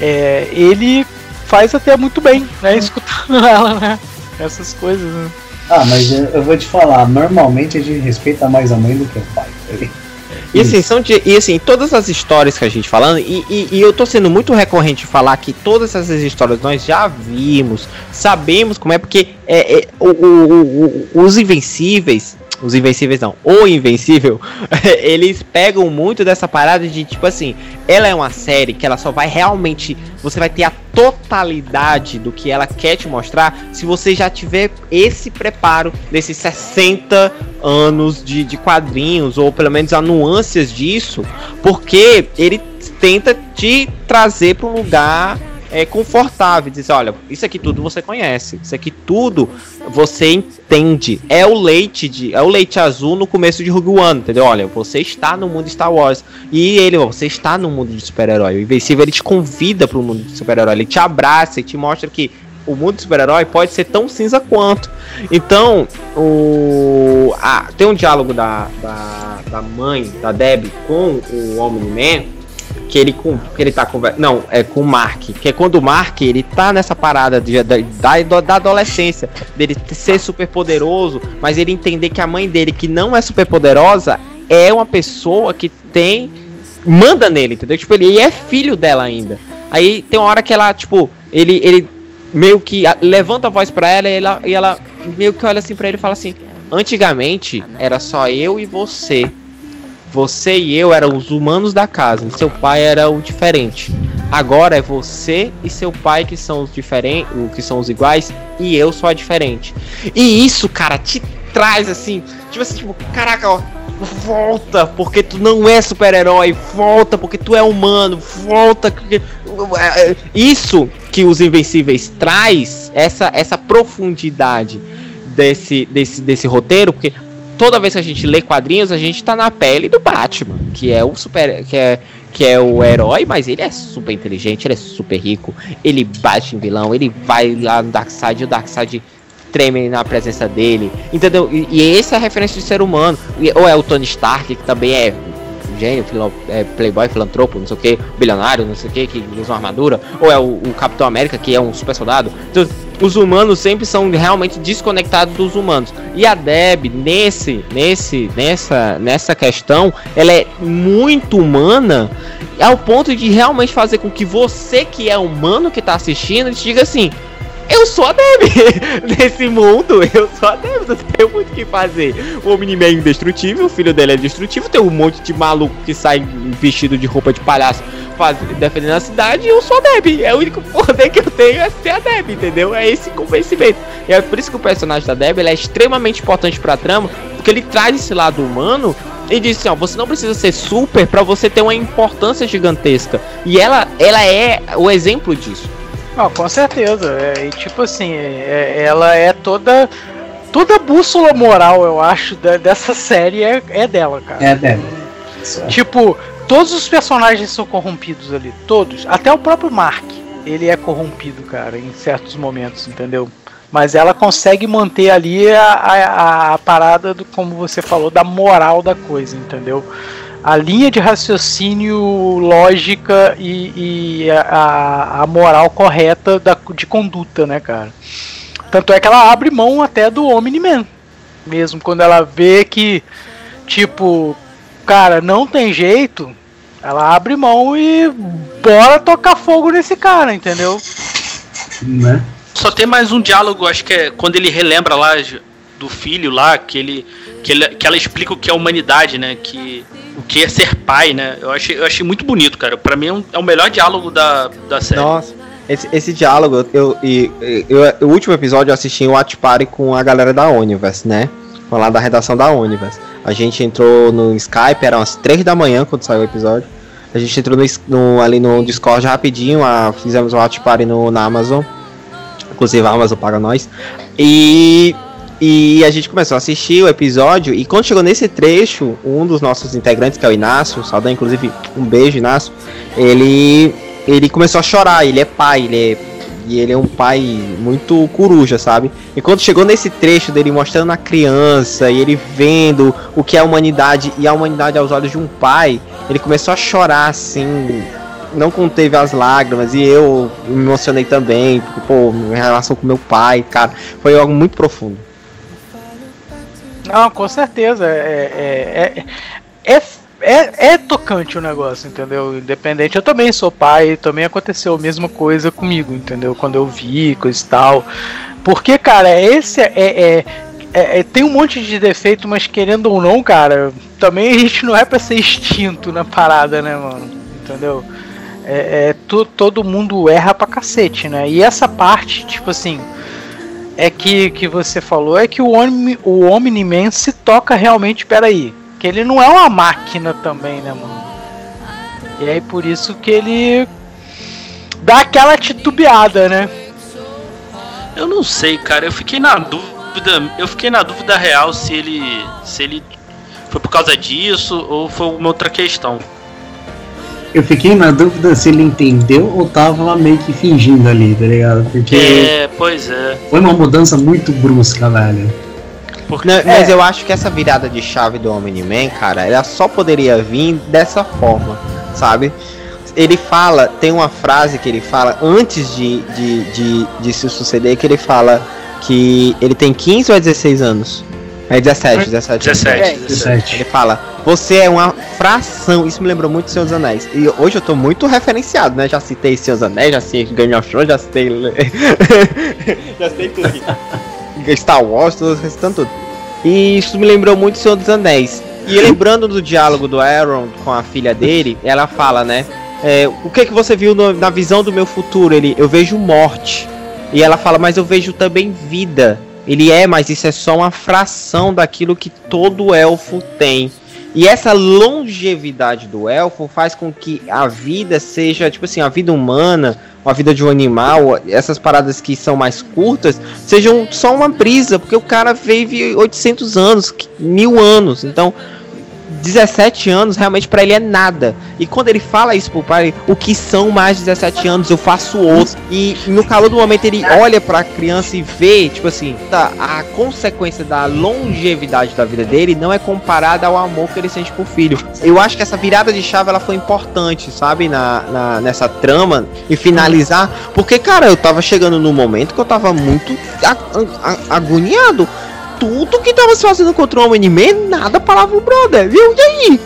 é ele faz até muito bem, né? Escutando ela, né? Essas coisas, né? Ah, mas eu, vou te falar, normalmente a gente respeita mais a mãe do que o pai. E assim, são de, e assim, todas as histórias que a gente falando, e, e, e eu tô sendo muito recorrente falar que todas essas histórias nós já vimos, sabemos como é, porque é, é o, o, o, os Invencíveis, os Invencíveis não, o Invencível, eles pegam muito dessa parada de tipo assim, ela é uma série que ela só vai realmente, você vai ter a totalidade do que ela quer te mostrar se você já tiver esse preparo desses 60 anos de, de quadrinhos, ou pelo menos a nuances disso, porque ele tenta te trazer para um lugar é, confortável, dizer, olha, isso aqui tudo você conhece, isso aqui tudo você entende. É o leite de, é o leite azul no começo de Rogue One, entendeu? Olha, você está no mundo Star Wars e ele, você está no mundo de super-herói. O Invencível ele te convida para o mundo de super-herói, ele te abraça e te mostra que o mundo de super-herói pode ser tão cinza quanto. Então, o ah, tem um diálogo da, da, da mãe da Deb com o Omni-Man que ele com que ele tá conversando. Não, é com o Mark. Que é quando o Mark ele tá nessa parada de, da, da, da adolescência, dele ser super poderoso, mas ele entender que a mãe dele, que não é super poderosa, é uma pessoa que tem. manda nele, entendeu? Tipo, ele é filho dela ainda. Aí tem uma hora que ela, tipo, ele, ele meio que levanta a voz pra ela e ela, e ela meio que olha assim pra ele e fala assim: Antigamente era só eu e você você e eu eram os humanos da casa, seu pai era o diferente. Agora é você e seu pai que são os diferentes, que são os iguais, e eu sou a diferente. E isso, cara, te traz assim, tipo assim, tipo, caraca, ó, volta porque tu não é super-herói, volta porque tu é humano, volta. Isso que os Invencíveis traz, essa essa profundidade desse, desse, desse roteiro, porque toda vez que a gente lê quadrinhos, a gente tá na pele do Batman, que é o super. que é, que é o herói, mas ele é super inteligente, ele é super rico, ele bate em vilão, ele vai lá no Darkseid e o Darkseid treme na presença dele, entendeu? E, e essa é a referência de ser humano. Ou é o Tony Stark, que também é gênio, filo, é, playboy, filantropo, não sei o que, bilionário, não sei o que, que usa uma armadura, ou é o, o, Capitão América, que é um super soldado. Então, os humanos sempre são realmente desconectados dos humanos. E a Deb, nesse, nesse, nessa, nessa questão, ela é muito humana ao ponto de realmente fazer com que você que é humano que está assistindo, diga assim, eu sou a Deb nesse mundo. Eu sou a Deb, não tenho muito o que fazer. O Omni-Man é indestrutível, o filho dele é destrutivo. Tem um monte de maluco que sai vestido de roupa de palhaço faz, defendendo a cidade. E eu sou a Deb. É o único poder que eu tenho é ser a Deb, entendeu? É esse convencimento. E é por isso que o personagem da Deb é extremamente importante pra trama, porque ele traz esse lado humano e diz assim, ó, você não precisa ser super para você ter uma importância gigantesca. E ela, ela é o exemplo disso. Não, com certeza. É, e tipo assim, é, ela é toda. Toda a bússola moral, eu acho, da, dessa série é, é dela, cara. É dela. Tipo, todos os personagens são corrompidos ali. Todos. Até o próprio Mark. Ele é corrompido, cara, em certos momentos, entendeu? Mas ela consegue manter ali a, a, a parada do, como você falou, da moral da coisa, entendeu? A linha de raciocínio lógica e, e a, a, moral correta da, de conduta, né, cara? Tanto é que ela abre mão até do Omni-Man. Mesmo quando ela vê que, tipo, cara, não tem jeito, ela abre mão e bora tocar fogo nesse cara, entendeu? Né? Só tem mais um diálogo, acho que é quando ele relembra lá do filho lá, que ele que, ele, que ela explica o que é humanidade, né? Que que é ser pai, né? Eu achei, eu achei muito bonito, cara. Para mim é, um, é, o melhor diálogo da, da série. Nossa. Esse, esse diálogo, eu, eu, o último episódio eu assisti em Watch Party com a galera da Universe, né? Lá da redação da Universe. A gente entrou no Skype, eram as 3 da manhã quando saiu o episódio. A gente entrou no, no, ali no Discord rapidinho, a, fizemos o Watch Party no, na Amazon. Inclusive a Amazon paga nós. E E a gente começou a assistir o episódio e quando chegou nesse trecho, um dos nossos integrantes, que é o Inácio, saudão inclusive um beijo, Inácio, ele ele começou a chorar, ele é pai, ele é e ele é um pai muito coruja, sabe? E quando chegou nesse trecho dele mostrando a criança e ele vendo o que é a humanidade e a humanidade aos olhos de um pai, ele começou a chorar assim, não conteve as lágrimas e eu me emocionei também, porque, pô, minha relação com meu pai, cara, foi algo muito profundo. Não, com certeza. É, é, é, é, é, é tocante o negócio, entendeu? Independente. Eu também sou pai, também aconteceu a mesma coisa comigo, entendeu? Quando eu vi, coisa e tal. Porque, cara, esse é, é, é, é, tem um monte de defeito, mas querendo ou não, cara, também a gente não é pra ser extinto na parada, né, mano? Entendeu? É, é tu, todo mundo erra pra cacete, né? E essa parte, tipo assim, é que, que você falou é que o, Omni, o Omni-Man se toca realmente, peraí, que ele não é uma máquina também, né, mano? E aí por isso que ele dá aquela titubeada, né? Eu não sei, cara, eu fiquei na dúvida, eu fiquei na dúvida real se ele se ele foi por causa disso ou foi uma outra questão. Eu fiquei na dúvida se ele entendeu ou tava meio que fingindo ali, tá ligado? Porque. É, pois é. Foi uma mudança muito brusca, velho. Porque, Não, mas é. eu acho que essa virada de chave do Omni-Man, cara, ela só poderia vir dessa forma, sabe? Ele fala, tem uma frase que ele fala antes de, de, de, de se suceder, que ele fala que ele tem 15 ou 16 anos. É 17, 17. 17, 17. Ele fala, você é uma fração. Isso me lembrou muito Senhor dos Anéis. E hoje eu tô muito referenciado, né? Já citei Senhor dos Anéis, já citei Game of Thrones, já citei. já citei tudo. Star Wars, tudo, recitando tudo. E isso me lembrou muito Senhor dos Anéis. E lembrando do diálogo do Aaron com a filha dele, ela fala, né? É, o que que você viu no, na visão do meu futuro? Ele, eu vejo morte. E ela fala, mas eu vejo também vida. Ele é, mas isso é só uma fração daquilo que todo elfo tem. E essa longevidade do elfo faz com que a vida seja, tipo assim, a vida humana, a vida de um animal, essas paradas que são mais curtas, sejam só uma brisa, porque o cara vive 800 anos, mil anos. Então, 17 anos realmente para ele é nada. E quando ele fala isso pro pai, o que são mais 17 anos, eu faço outro. E no calor do momento ele olha para a criança e vê, tipo assim, tá, a consequência da longevidade da vida dele não é comparada ao amor que ele sente por filho. Eu acho que essa virada de chave ela foi importante, sabe, na, na nessa trama e finalizar, porque cara, eu tava chegando num momento que eu tava muito agoniado tudo que tava se fazendo contra o Omni-Man, nada parava o brother, viu? E aí?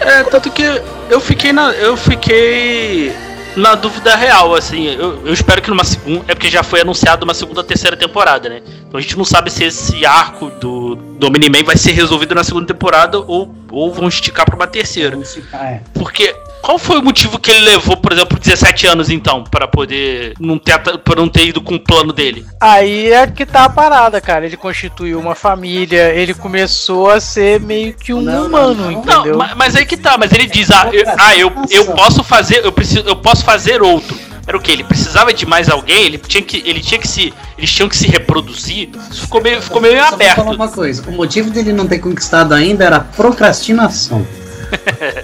É, tanto que eu fiquei na. Eu fiquei na dúvida real, assim. Eu, eu espero que numa segunda. É porque já foi anunciado uma segunda terceira temporada, né? Então a gente não sabe se esse arco do, do Omni-Man vai ser resolvido na segunda temporada ou, ou vão esticar pra uma terceira. É. Porque qual foi o motivo que ele levou, por exemplo, 17 anos então, para poder não ter para não ter ido com o plano dele? Aí é que tá a parada, cara. Ele constituiu uma família, ele começou a ser meio que um não, humano, não, não. entendeu? Não, mas, aí que tá, mas ele diz: "Ah, eu, ah, eu, eu posso fazer, eu preciso, eu posso fazer outro". Era o que ele precisava de mais alguém, ele tinha que ele tinha que se eles tinham que se reproduzir. Isso ficou meio ficou meio Só aberto. Vou falar uma coisa, o motivo dele não ter conquistado ainda era procrastinação.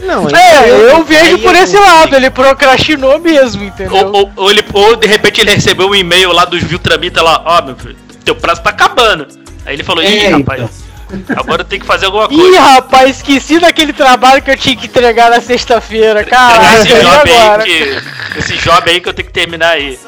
Não, é, eu, eu vejo por esse lado, ele procrastinou mesmo, entendeu? Ou, ou, ou, ele, ou de repente ele recebeu um e-mail lá dos Viltramita lá, ó, oh, meu filho, teu prazo tá acabando. Aí ele falou, ih, é, rapaz. Então. Agora eu tenho que fazer alguma coisa. Ih, rapaz, esqueci daquele trabalho que eu tinha que entregar na sexta-feira, cara. Esse job, aí que, esse job aí que eu tenho que terminar aí.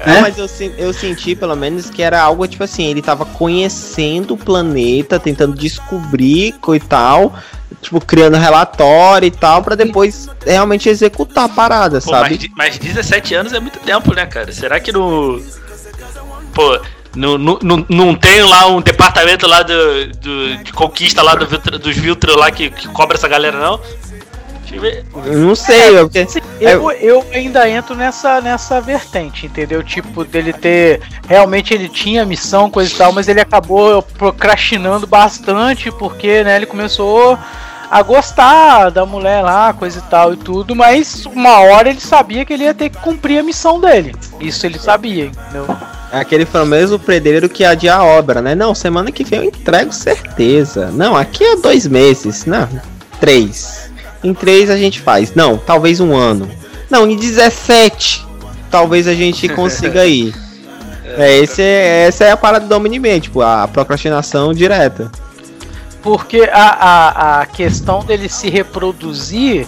É, mas eu, eu senti pelo menos que era algo tipo assim, ele tava conhecendo o planeta, tentando descobrir e tal, tipo, criando relatório e tal, para depois realmente executar a parada, Pô, sabe? Mas, mas 17 anos é muito tempo, né, cara? Será que no. Pô, não, não, não tem lá um departamento lá do, do de conquista lá do, dos Viltro lá que, que cobra essa galera, não? Não sei, é, porque... eu, eu ainda entro nessa, nessa vertente, entendeu? Tipo, dele ter. Realmente ele tinha missão, coisa e tal, mas ele acabou procrastinando bastante, porque né, ele começou a gostar da mulher lá, coisa e tal e tudo, mas uma hora ele sabia que ele ia ter que cumprir a missão dele. Isso ele sabia, entendeu? É aquele famoso predeiro que adia a obra, né? Não, semana que vem eu entrego certeza. Não, aqui é dois meses. Não, três. Em três a gente faz. Não, talvez um ano. Não, em 17 talvez a gente consiga ir. É, esse é, essa é a parada do Omni-Man, tipo, a procrastinação direta. Porque a, a, a questão dele se reproduzir,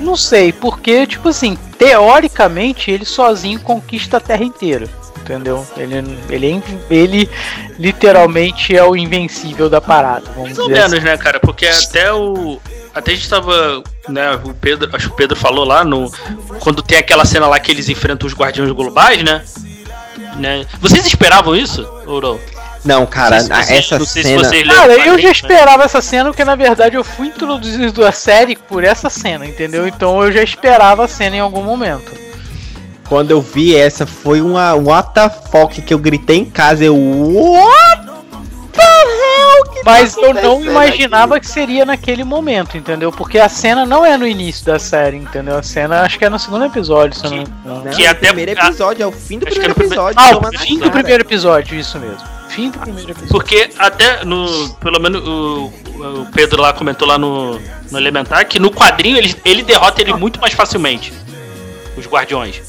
não sei, porque, tipo assim, teoricamente ele sozinho conquista a Terra inteira. Entendeu? Ele, ele, é ele literalmente é o invencível da parada. Vamos Mais ou dizer menos, né, cara? Porque até o. Até a gente tava. Né, o Pedro. Acho que o Pedro falou lá no. Quando tem aquela cena lá que eles enfrentam os guardiões globais, né? né? Vocês esperavam isso? Ou não? Não, cara, Não sei se vocês- essa não sei se cena. Cara, eu já né? esperava essa cena, porque na verdade eu fui introduzido à série por essa cena, entendeu? Então eu já esperava a cena em algum momento. Quando eu vi essa, foi uma what the fuck que eu gritei em casa. Eu. What hell? Que Mas tá eu não imaginava aqui? que seria naquele momento, entendeu? Porque a cena não é no início da série, entendeu? A cena acho que é no segundo episódio, se eu não. Não, Que é até- o primeiro episódio, é o fim do Acho que primeiro episódio. Ah, o fim do primeiro episódio, isso mesmo. Fim do primeiro episódio. Porque até no. Pelo menos o, o Pedro lá comentou lá no, no Elementar que no quadrinho ele, ele derrota ele muito mais facilmente. Os guardiões.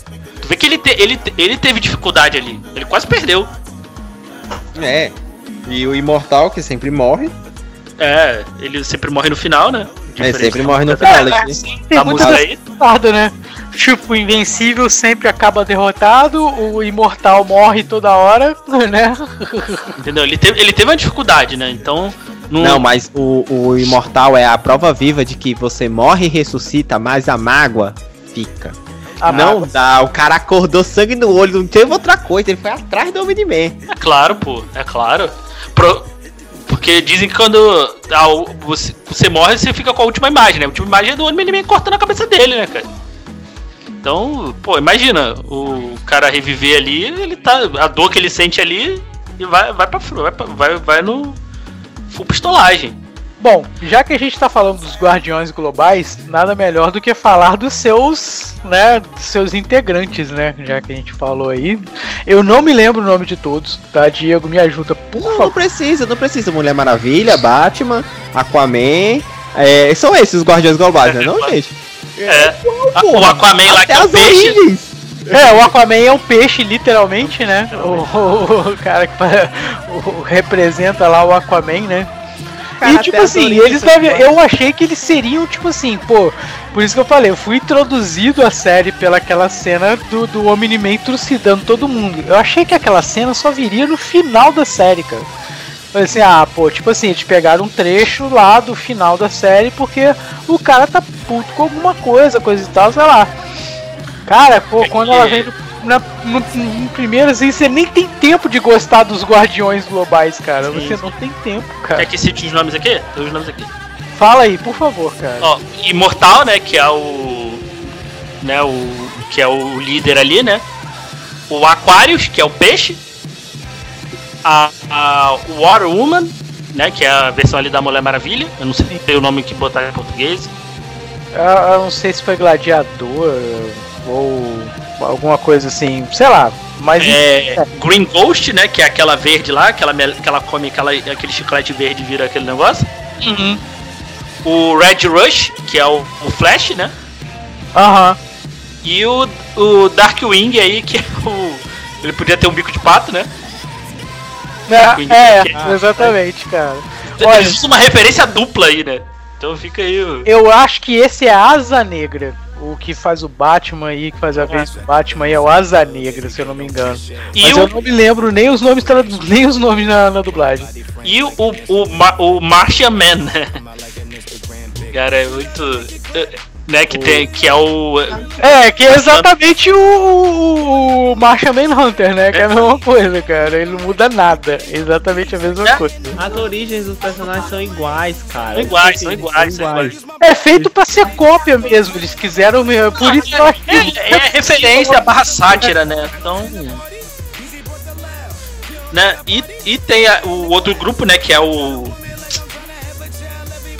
Tu vê que ele, te- ele, ele teve dificuldade ali. Ele quase perdeu. É. E o imortal, que sempre morre. É, ele sempre morre no final, né? É, sempre morre no final. É, assim, tem muita música aí. parada, né? Tipo, o Invencível sempre acaba derrotado, o Imortal morre toda hora, né? Entendeu? Ele teve, ele teve uma dificuldade, né? Então. Não, mas o, o imortal é a prova viva de que você morre e ressuscita, mas a mágoa fica. A não mágoa. dá, o cara acordou sangue no olho, não teve outra coisa, ele foi atrás do Omni-Man. É claro, pô, é claro. Pro- Porque dizem que quando ah, você, você morre, você fica com a última imagem, né? A última imagem é do Homem-Man cortando a cabeça dele, né, cara? Então, pô, imagina, o cara reviver ali, ele tá. A dor que ele sente ali e vai, vai pra vai, vai, vai no full pistolagem. Bom, já que a gente tá falando dos Guardiões Globais, nada melhor do que falar dos seus, né, dos seus integrantes, né, já que a gente falou aí. Eu não me lembro o nome de todos, tá? Diego, me ajuda, por Não, não favor. precisa, não precisa. Mulher Maravilha, Batman, Aquaman. É, são esses os Guardiões Globais, né? Não, gente? É. A- o porra, Aquaman lá que Até é o peixe. origens. É, o Aquaman é um peixe, literalmente, né? O, o- o cara que o- representa lá o Aquaman, né? E tipo assim, eles devem- eu achei que eles seriam tipo assim, pô, por isso que eu falei, eu fui introduzido à série pela aquela cena do, do Omni-Man trucidando todo mundo. Eu achei que aquela cena só viria no final da série, cara. Falei assim, ah, pô, tipo assim, eles pegaram um trecho lá do final da série porque o cara tá puto com alguma coisa, coisa e tal, sei lá. Cara, pô, É quando que- ela vem no, na, no, no primeiro, assim, você nem tem tempo de gostar dos guardiões globais, cara. Sim, você sim. não tem tempo, cara. Quer que cite os nomes aqui? Tem os nomes aqui. Fala aí, por favor, cara. Ó, Imortal, né, que é o né, o que é o líder ali, né? O Aquarius, que é o peixe. A, a Water Woman, né, que é a versão ali da Mulher Maravilha. Eu não sei o nome que botar em português. Eu, eu não sei se foi gladiador ou alguma coisa assim, sei lá. Mas É, Green Ghost, né, que é aquela verde lá, que ela, que ela come aquela, aquele chiclete verde e vira aquele negócio. Uhum. O Red Rush, que é o, o Flash, né? Aham. E o, o Darkwing aí, que é o. Ele podia ter um bico de pato, né? É, é, Ah, exatamente, cara. Olha, Eles usam uma referência dupla aí, né? Então fica aí. o- eu acho que esse é a Asa Negra. O que faz o Batman aí, que faz a vez do Batman aí é o Asa Negra, se eu não me engano. E Mas o, eu não me lembro nem os nomes nem os nomes na, na dublagem. e o, o, o, Ma- o Martian Man, né? Cara, é muito. Né, que, tem, que é o. É, que é exatamente o, o, o Martian Manhunter, né? Que é a mesma coisa, cara. Ele não muda nada. É exatamente a mesma É. coisa. As origens dos personagens são iguais, cara. São iguais, são iguais, são iguais. É feito pra ser cópia mesmo. Eles quiseram. me- Por isso que eu acho que. É, é referência barra sátira, né? Então. Né? E, e tem a- o outro grupo, né? Que é o.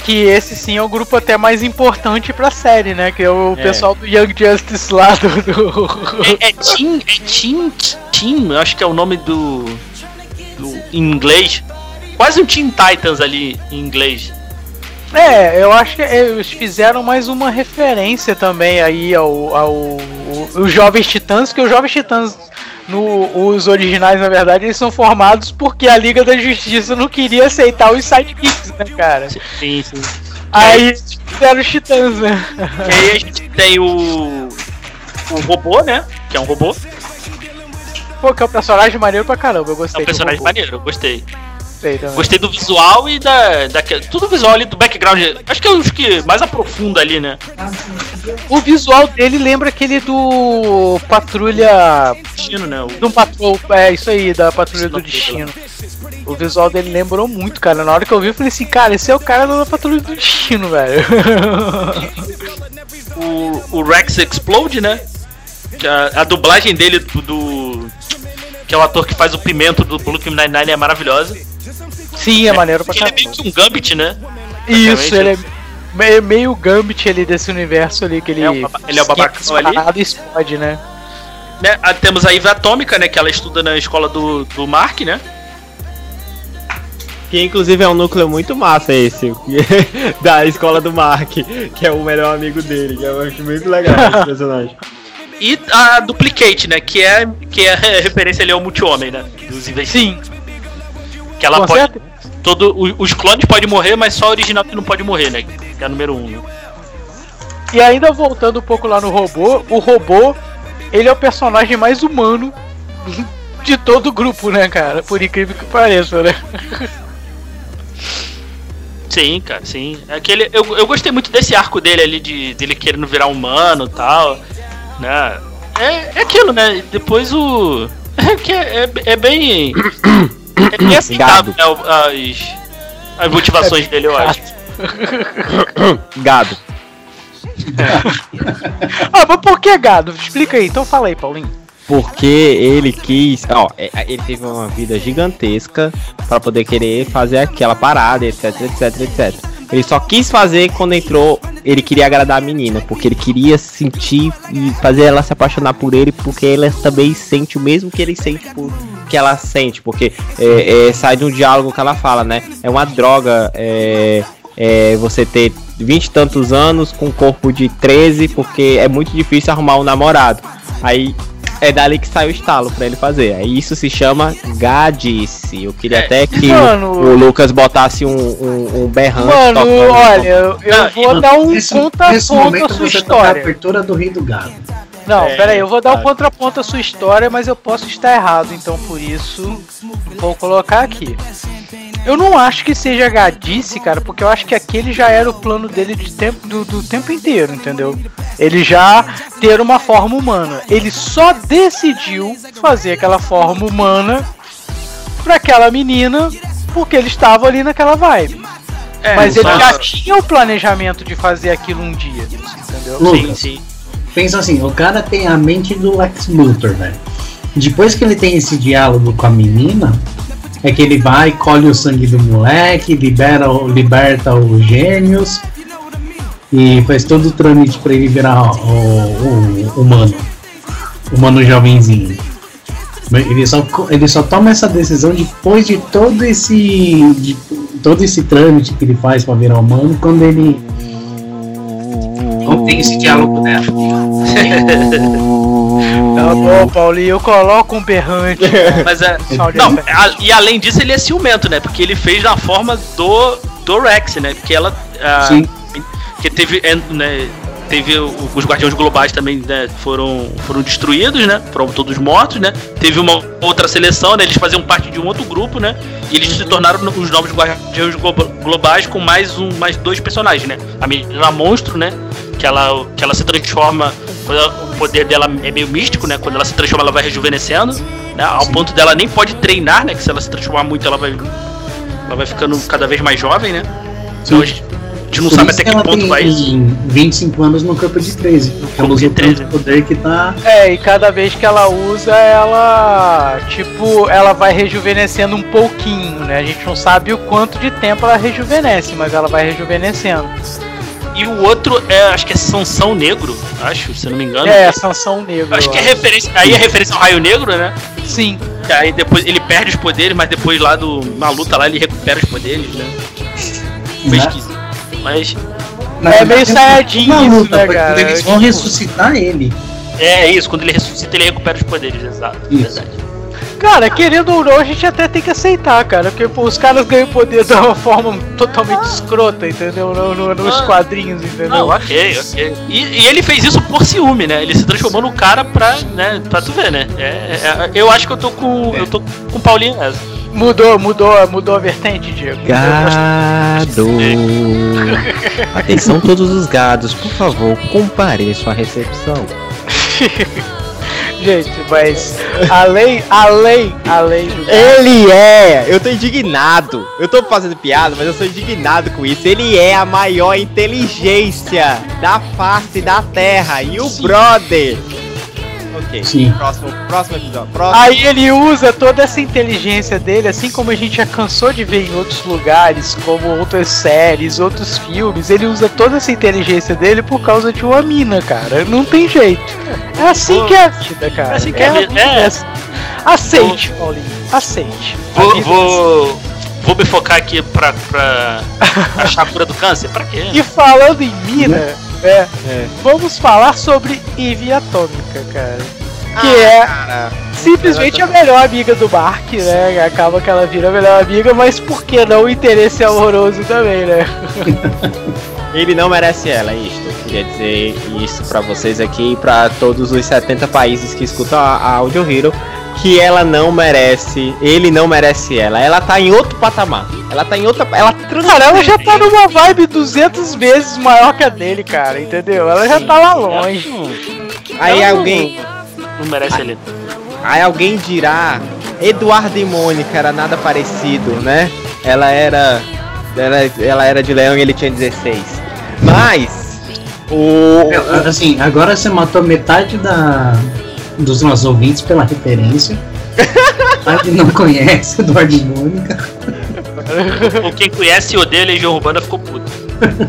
Que esse sim é o grupo até mais importante pra série, né? Que é o É. pessoal do Young Justice lá do. do- É, é Team, é Team, Team, eu acho que é o nome do, do em inglês. Quase um Teen Titans ali em inglês. É, eu acho que eles fizeram mais uma referência também aí ao, ao, os Jovens Titãs, que os Jovens Titãs, no, os originais, na verdade, eles são formados porque a Liga da Justiça não queria aceitar os sidekicks, né, cara? Sim, sim. Aí fizeram os Titãs, né? E aí a gente tem o. O robô, né? Que é um robô. Pô, que é um personagem maneiro pra caramba, eu É gostei um personagem maneiro, eu gostei. Gostei também. Gostei do visual e da. da tudo visual ali do background. Acho que é os que mais aprofunda ali, né? O visual dele lembra aquele do Patrulha Destino, né? O- do Patrol, é isso aí, da Patrulha do Destino. O visual dele lembrou muito, cara. Na hora que eu vi, eu falei assim, cara, esse é o cara da Patrulha do Destino, velho. o, o Rex Explode, né? A, a dublagem dele do, do- Que é o ator que faz o pimento do Brooklyn Nine-Nine é maravilhosa. Sim, é maneiro pra Porque ele é caramba. meio que um Gambit, né? Isso, ele é meio, meio Gambit ali desse universo ali, que ele. É baba- ele é o babacão ali. e explode, né? Né, ah, Temos a Iva Atômica, né? Que ela estuda na escola do, do Mark, né? Que inclusive é um núcleo muito massa esse. da escola do Mark, que é o melhor amigo dele. Que eu acho muito legal esse personagem. E a Duplicate, né? Que é, que é referência ali ao multi-homem, né? Dos. Sim, Que ela com pode. certeza. Todo, o- os clones podem morrer, mas só o original que não pode morrer, né? Que é a número 1. Um, né? E ainda voltando um pouco lá no robô, o robô, ele é o personagem mais humano de todo o grupo, né, cara? Por incrível que pareça, né? Sim, cara, sim. É Aquele, eu, eu gostei muito desse arco dele ali, de dele querendo virar humano e tal. Né? É, é aquilo, né? Depois o. É, que é, é, é bem. É bem aceitável, né? As, as motivações dele, eu acho. Gado. Ah, mas por que gado? Explica aí, então fala aí, Paulinho. Porque ele quis. Ó, é- ele teve uma vida gigantesca pra poder querer fazer aquela parada, etc, etc, etc. Ele só quis fazer quando entrou. Ele queria agradar a menina, porque ele queria sentir e fazer ela se apaixonar por ele, porque ela também sente o mesmo que ele sente por que ela sente, porque é, é, sai de um diálogo que ela fala, né? É uma droga é, é, você ter 20 e tantos anos com um corpo de 13, porque é muito difícil arrumar um namorado. Aí é dali que sai o estalo pra ele fazer. Aí isso se chama gadice. Eu queria É, até que mano- o, o Lucas botasse um, um, um berrante. Mano, tocando. olha, eu, eu Não, vou dar um Nesse, contraponto à sua tá história. abertura do Rei do Gado. Não, É, pera aí, eu vou dar um sabe. contraponto à sua história, mas eu posso estar errado, então por isso vou colocar aqui. Eu não acho que seja gadice, cara, porque eu acho que aquele já era o plano dele de tempo, do, do tempo inteiro, entendeu? Ele já ter uma forma humana. Ele só decidiu fazer aquela forma humana pra aquela menina porque ele estava ali naquela vibe. É, Mas ele já tinha o planejamento de fazer aquilo um dia, entendeu? Sim, Lucas, sim. pensa assim, o cara tem a mente do Lex Luthor, velho. Depois que ele tem esse diálogo com a menina, é que ele vai, colhe o sangue do moleque, libera, o- liberta os gênios e faz todo o trâmite pra ele virar o, o- o humano. Humano jovenzinho. Ele só, ele só toma essa decisão depois de todo esse. de todo esse trâmite que ele faz pra virar humano quando ele. Quando tem esse diálogo dela. Tá bom, Paulinho, eu coloco um berrante. Mas é. Não, efeito. a- e além disso, ele é ciumento, né? Porque ele fez na forma do, do Rex, né? Porque ela. ah, Sim. Que teve. é, Né, teve os Guardiões Globais também, né? Foram, foram destruídos, né? Foram todos mortos, né? Teve uma outra seleção, né? Eles faziam parte de um outro grupo, né? E eles se tornaram os novos Guardiões Glo- Globais com mais um, mais dois personagens, né? A menina monstro, né? Que ela, que ela se transforma. O poder dela é meio místico, né? Quando ela se transforma, ela vai rejuvenescendo, né? Ao ponto dela nem pode treinar, né? Que se ela se transformar muito, ela vai, ela vai ficando cada vez mais jovem, né? Então, a gente- gente não Por sabe até que ela ponto tem vai isso. 25 anos no corpo de 13. Porque ela usa 13. tanto poder que tá. É, e cada vez que ela usa, ela. Tipo, ela vai rejuvenescendo um pouquinho, né? A gente não sabe o quanto de tempo ela rejuvenesce, mas ela vai rejuvenescendo. E o outro é, acho que é Sansão Negro, acho, se eu não me engano. É, Sansão Negro. Acho que é referência. Aí é referência ao Raio Negro, né? Sim. Aí depois ele perde os poderes, mas depois lá do. Na luta lá ele recupera os poderes, né? Foi Né? esquisito. Mas. É meio Saiyajin Uma isso, luta, né, cara? Eles vão ressuscitar ele. É isso, quando ele ressuscita, ele recupera os poderes, exato. Isso. Verdade. Cara, querendo ou não, a gente até tem que aceitar, cara. Porque pô, os caras ganham poder de uma forma totalmente escrota, entendeu? No- no- nos quadrinhos, entendeu? Não, ok, ok. E, e ele fez isso por ciúme, né? Ele se transformou no cara pra, né, pra tu ver, né? É, é- eu acho que eu tô com. Eu tô com o Paulinho nessa. Mudou, mudou, mudou a vertente, Diego. Gado. Atenção todos os gados, por favor, compareçam à recepção. Gente, mas além, além, além do Ele é, eu tô indignado. Eu tô fazendo piada, mas eu sou indignado com isso. Ele é a maior inteligência da face da Terra e o brother. Ok, Sim. próximo, próximo episódio. Próximo. Aí ele usa toda essa inteligência dele, assim como a gente já cansou de ver em outros lugares, como outras séries, outros filmes, ele usa toda essa inteligência dele por causa de uma mina, cara. Não tem jeito. É assim que é a vida, cara. É assim que é a vida, é. Aceite, Paulinho. Aceite. Vou, vida vou, vou me focar aqui pra, pra achar a cura do câncer? Pra quê? E falando em mina, é, É. vamos falar sobre Eve Atômica, cara. Que Ah, é cara. simplesmente a melhor amiga do Mark, né? Acaba que ela vira a melhor amiga, mas por que não o interesse amoroso também, né? Ele não merece ela, é isto. Eu queria dizer isso pra vocês aqui e pra todos os 70 países que escutam a, a Audio Hero. Que ela não merece, ele não merece ela. Ela tá em outro patamar. Ela tá em outra. Ela Cara, ela já tá numa vibe 200 vezes maior que a dele, cara, entendeu? Ela já tá lá longe. Aí não- alguém. Não merece ele. Aí alguém dirá, Eduardo e Mônica era nada parecido, né? Ela era. Ela, ela era de leão e ele tinha 16. Mas. O. Assim, agora você matou metade da, dos nossos ouvintes pela referência. A gente não conhece Eduardo e Mônica. Ou quem conhece e odeia a Legião Urbana ficou puto.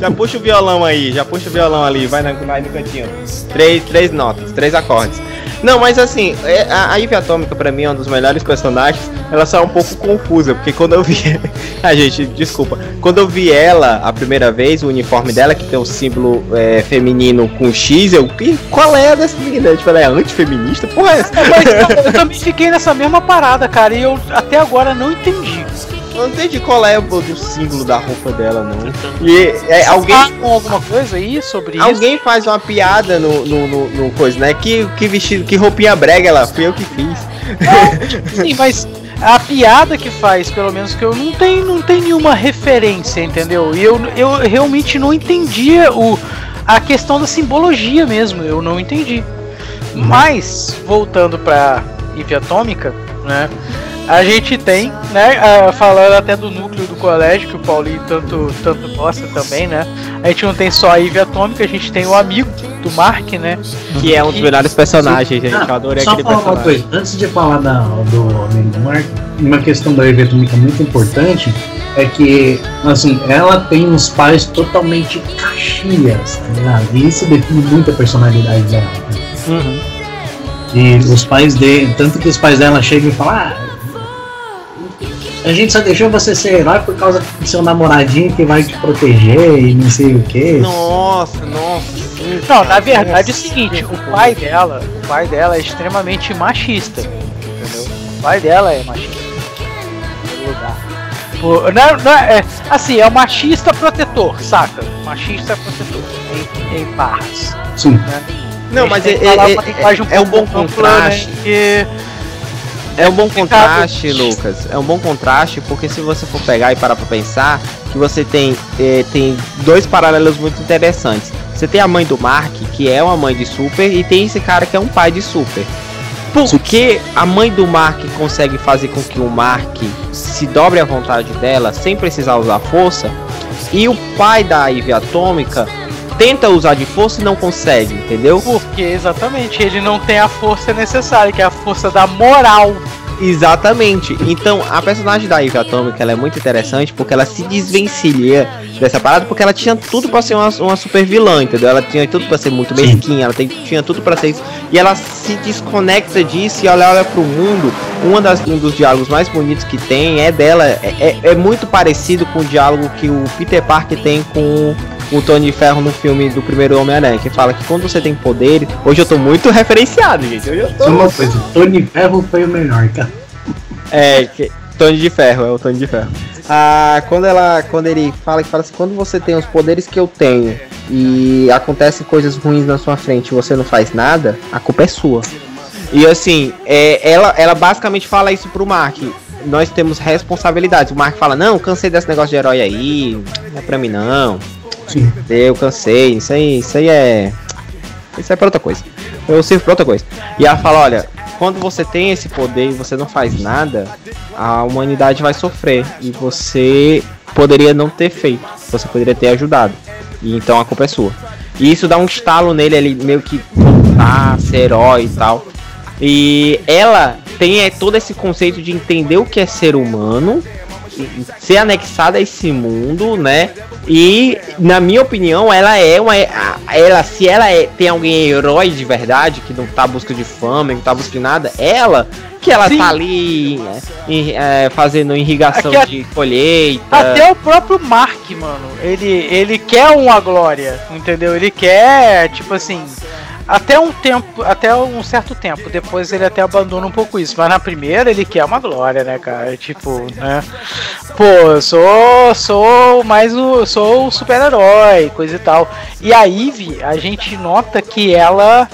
Já puxa o violão aí, já puxa o violão ali, vai, na, vai no cantinho. Três, três notas, três acordes. Não, mas assim, é- a, Ivy Atômica pra mim é um dos melhores personagens. Ela só é um pouco confusa, porque quando eu vi. a gente, desculpa. Quando eu vi ela a primeira vez, o uniforme dela, que tem o símbolo é, feminino com X, eu. "Ih, Qual é dessa menina? Tipo, ela é antifeminista? Porra, é essa? Mas eu também fiquei nessa mesma parada, cara, e eu até agora não entendi. Eu não entendi qual é o do símbolo da roupa dela, não. E é, alguém. Alguém alguma coisa aí sobre isso? Alguém faz uma piada no, no, no, no coisa, né? Que, que vestido, que roupinha brega ela, fui eu que fiz. Sim, mas a piada que faz, pelo menos que eu não tem, não tem nenhuma referência, entendeu? E eu, eu realmente não entendia o, a questão da simbologia mesmo, eu não entendi. Mas, voltando pra Eve Atômica, né? A gente tem, né, falando até do núcleo do colégio, que o Paulinho tanto, tanto gosta também, né? A gente não tem só a Eve Atômica, a gente tem o amigo do Mark, né? Que é um dos melhores personagens, gente. Eu adorei só aquele falar uma personagem. coisa, antes de falar da, do amigo do Mark, uma questão da Ivy Atômica muito importante é que, assim, ela tem uns pais totalmente caxias, tá ligado? E isso define muito a personalidade dela. né? E os pais dele, tanto que os pais dela chegam e falam, ah, a gente só deixou você ser herói por causa do seu namoradinho que vai te proteger e não sei o que. Nossa, nossa. sim, Não, cara. na verdade é o seguinte, o pai dela, o pai dela é extremamente machista, entendeu? O pai dela é machista. Por- não, não é, é, assim, é o machista protetor, saca? Machista protetor, em, em barras. Sim. Não, A mas é, é- é, é um bom ampla, né, contraste. que- É um bom contraste, Lucas. É um bom contraste, porque se você for pegar e parar pra pensar, que você tem, eh, tem dois paralelos muito interessantes. Você tem a mãe do Mark, que é uma mãe de Super, e tem esse cara que é um pai de Super. Por que a mãe do Mark consegue fazer com que o Mark se dobre à vontade dela sem precisar usar força? E o pai da Ivy Atômica tenta usar de força e não consegue, entendeu? Porque exatamente, ele não tem a força necessária, que é a força da moral. Exatamente. Então, a personagem da Ivy Atômica ela é muito interessante porque ela se desvencilha dessa parada porque ela tinha tudo para ser uma, uma super vilã, entendeu? Ela tinha tudo para ser muito mesquinha, ela tem, tinha tudo para ser isso. E ela se desconecta disso e ela olha pro mundo. Uma das, um dos diálogos mais bonitos que tem é dela. É, é, é muito parecido com o diálogo que o Peter Parker tem com o Tony Ferro no filme do primeiro Homem-Aranha, que fala que quando você tem poder. Hoje eu tô muito referenciado, gente. Hoje eu tô. Só uma coisa, Tony Ferro foi o melhor, cara. É, que, Tony de Ferro, é o Tony de Ferro. Ah, quando ela. Quando ele fala que fala assim, quando você tem os poderes que eu tenho e acontecem coisas ruins na sua frente e você não faz nada, a culpa é sua. E assim, é, ela, ela basicamente fala isso pro Mark. Nós temos responsabilidades. O Mark fala, não, cansei desse negócio de herói aí, não é pra mim não. Sim. Eu cansei, isso aí, isso aí é. Isso é pra outra coisa. Eu sirvo pra outra coisa. E ela fala, olha, quando você tem esse poder e você não faz nada, a humanidade vai sofrer. E você poderia não ter feito. Você poderia ter ajudado. E então a culpa é sua. E isso dá um estalo nele, ele meio que voltar, ser herói e tal. E ela tem é, todo esse conceito de entender o que é ser humano, ser anexada a esse mundo, né? E na minha opinião, ela é uma ela se ela é, tem alguém herói de verdade que não tá à busca de fama, que não tá à busca de nada, ela que ela Sim. tá ali é, em- é, fazendo irrigação a- de colheita. Até o próprio Mark, mano, ele, ele quer uma glória, entendeu? Ele quer, tipo assim, até um tempo, até um certo tempo, depois ele até abandona um pouco isso, mas na primeira ele quer uma glória, né, cara? Tipo, né? Pô, eu sou, sou mais o, sou o super-herói, coisa e tal. E a Eve, a gente nota que ela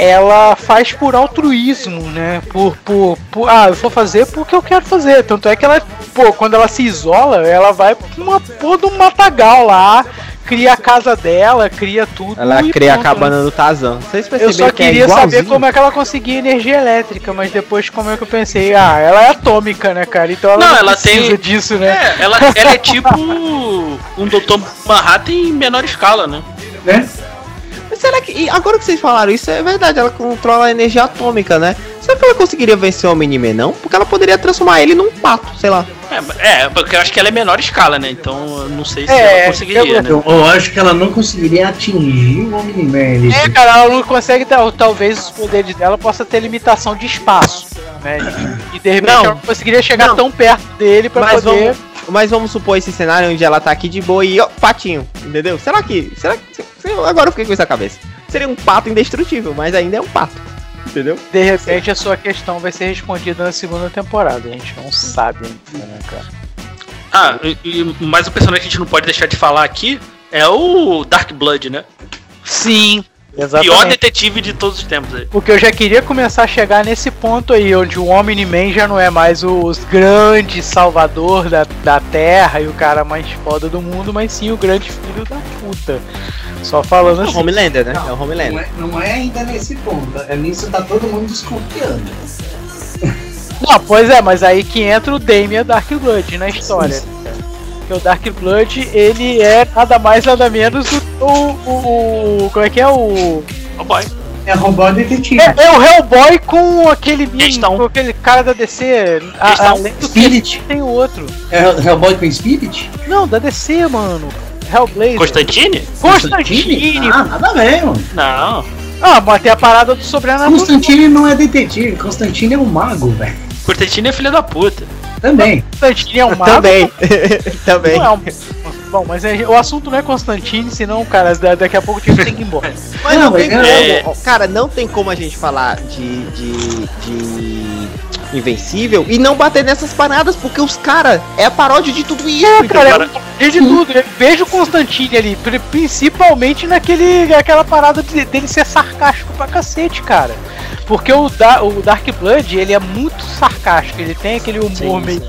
ela faz por altruísmo, né? Por, por, por- ah, eu vou fazer porque eu quero fazer. Tanto é que ela, pô, quando ela se isola, ela vai pra uma porra um matagal lá, cria a casa dela, cria tudo. Ela cria a pronto, né? cabana do Tarzan. Vocês Eu perceberam só que é queria saber igualzinho? como é que ela conseguia energia elétrica, mas depois como é que eu pensei, ah, ela é atômica, né, cara? Então ela Não, não, ela precisa tem- disso, né? É, ela, ela é tipo um Dr. Manhattan em menor escala, né? Né? Mas será que. e agora que vocês falaram isso, é verdade, ela controla a energia atômica, né? Será que ela conseguiria vencer o Miniman, não? Porque ela poderia transformar ele num pato, sei lá. É, é, porque eu acho que ela é menor escala, né? Então eu não sei se É, ela conseguiria, eu- né? Eu, eu acho que ela não conseguiria atingir o Omni-Man. É, cara, ela não consegue, tal- talvez os poderes dela possa ter limitação de espaço, né? E, de repente Não. ela não conseguiria chegar Não. tão perto dele pra Mas poder. vamos, mas vamos supor esse cenário onde ela tá aqui de boa e ó, patinho, entendeu? Será que. Será que. Agora eu fiquei com isso na cabeça. Seria um pato indestrutível, mas ainda é um pato. Entendeu? De repente a sua questão vai ser respondida na segunda temporada. A gente não sabe ainda, né, cara? Ah, e, e mais um personagem que a gente não pode deixar de falar aqui é o Dark Blood, né? Sim, Pior exatamente. detetive de todos os tempos aí. Porque eu já queria começar a chegar nesse ponto aí, onde o Omni-Man já não é mais o grande salvador da, da Terra e o cara mais foda do mundo, mas sim o grande filho da puta. Só falando É o assim. Homelander, né? É o Não Homelander. é, não é ainda nesse ponto. É nisso tá todo mundo desconfiando. Não, pois é, mas aí que entra o Damian Darkblood na história. Porque o Darkblood, ele é nada mais nada menos do que o, o, o- Como é que é o. Oh boy. É robô detetive. É, é o Hellboy com aquele Questão. com aquele cara da DC. A, além do que Spirit. tem o outro. É o Hellboy com Spirit? Não, da DC, mano. Hellblazer. Constantine? Constantine. Ah, nada mano. Não. Ah, mas tem a parada do sobrenatural. Constantine não é detetive. Constantine é um mago, velho. Constantine é filho da puta. Também. Constantine é um mago. Também. Também. Não é um... Bom, mas é- o assunto não é Constantine, senão, cara, da- daqui a pouco o time tem que ir embora. Mas não, tem como. é- Cara, não tem como a gente falar de, de, de Invencível e não bater nessas paradas, porque os caras é a paródia de tudo isso. É, cara, é de tudo. Eu vejo o Constantine ali, pri- principalmente naquele, naquela parada de- dele ser sarcástico pra cacete, cara. Porque o, da, o Dark Blood, ele é muito sarcástico, ele tem aquele humor meio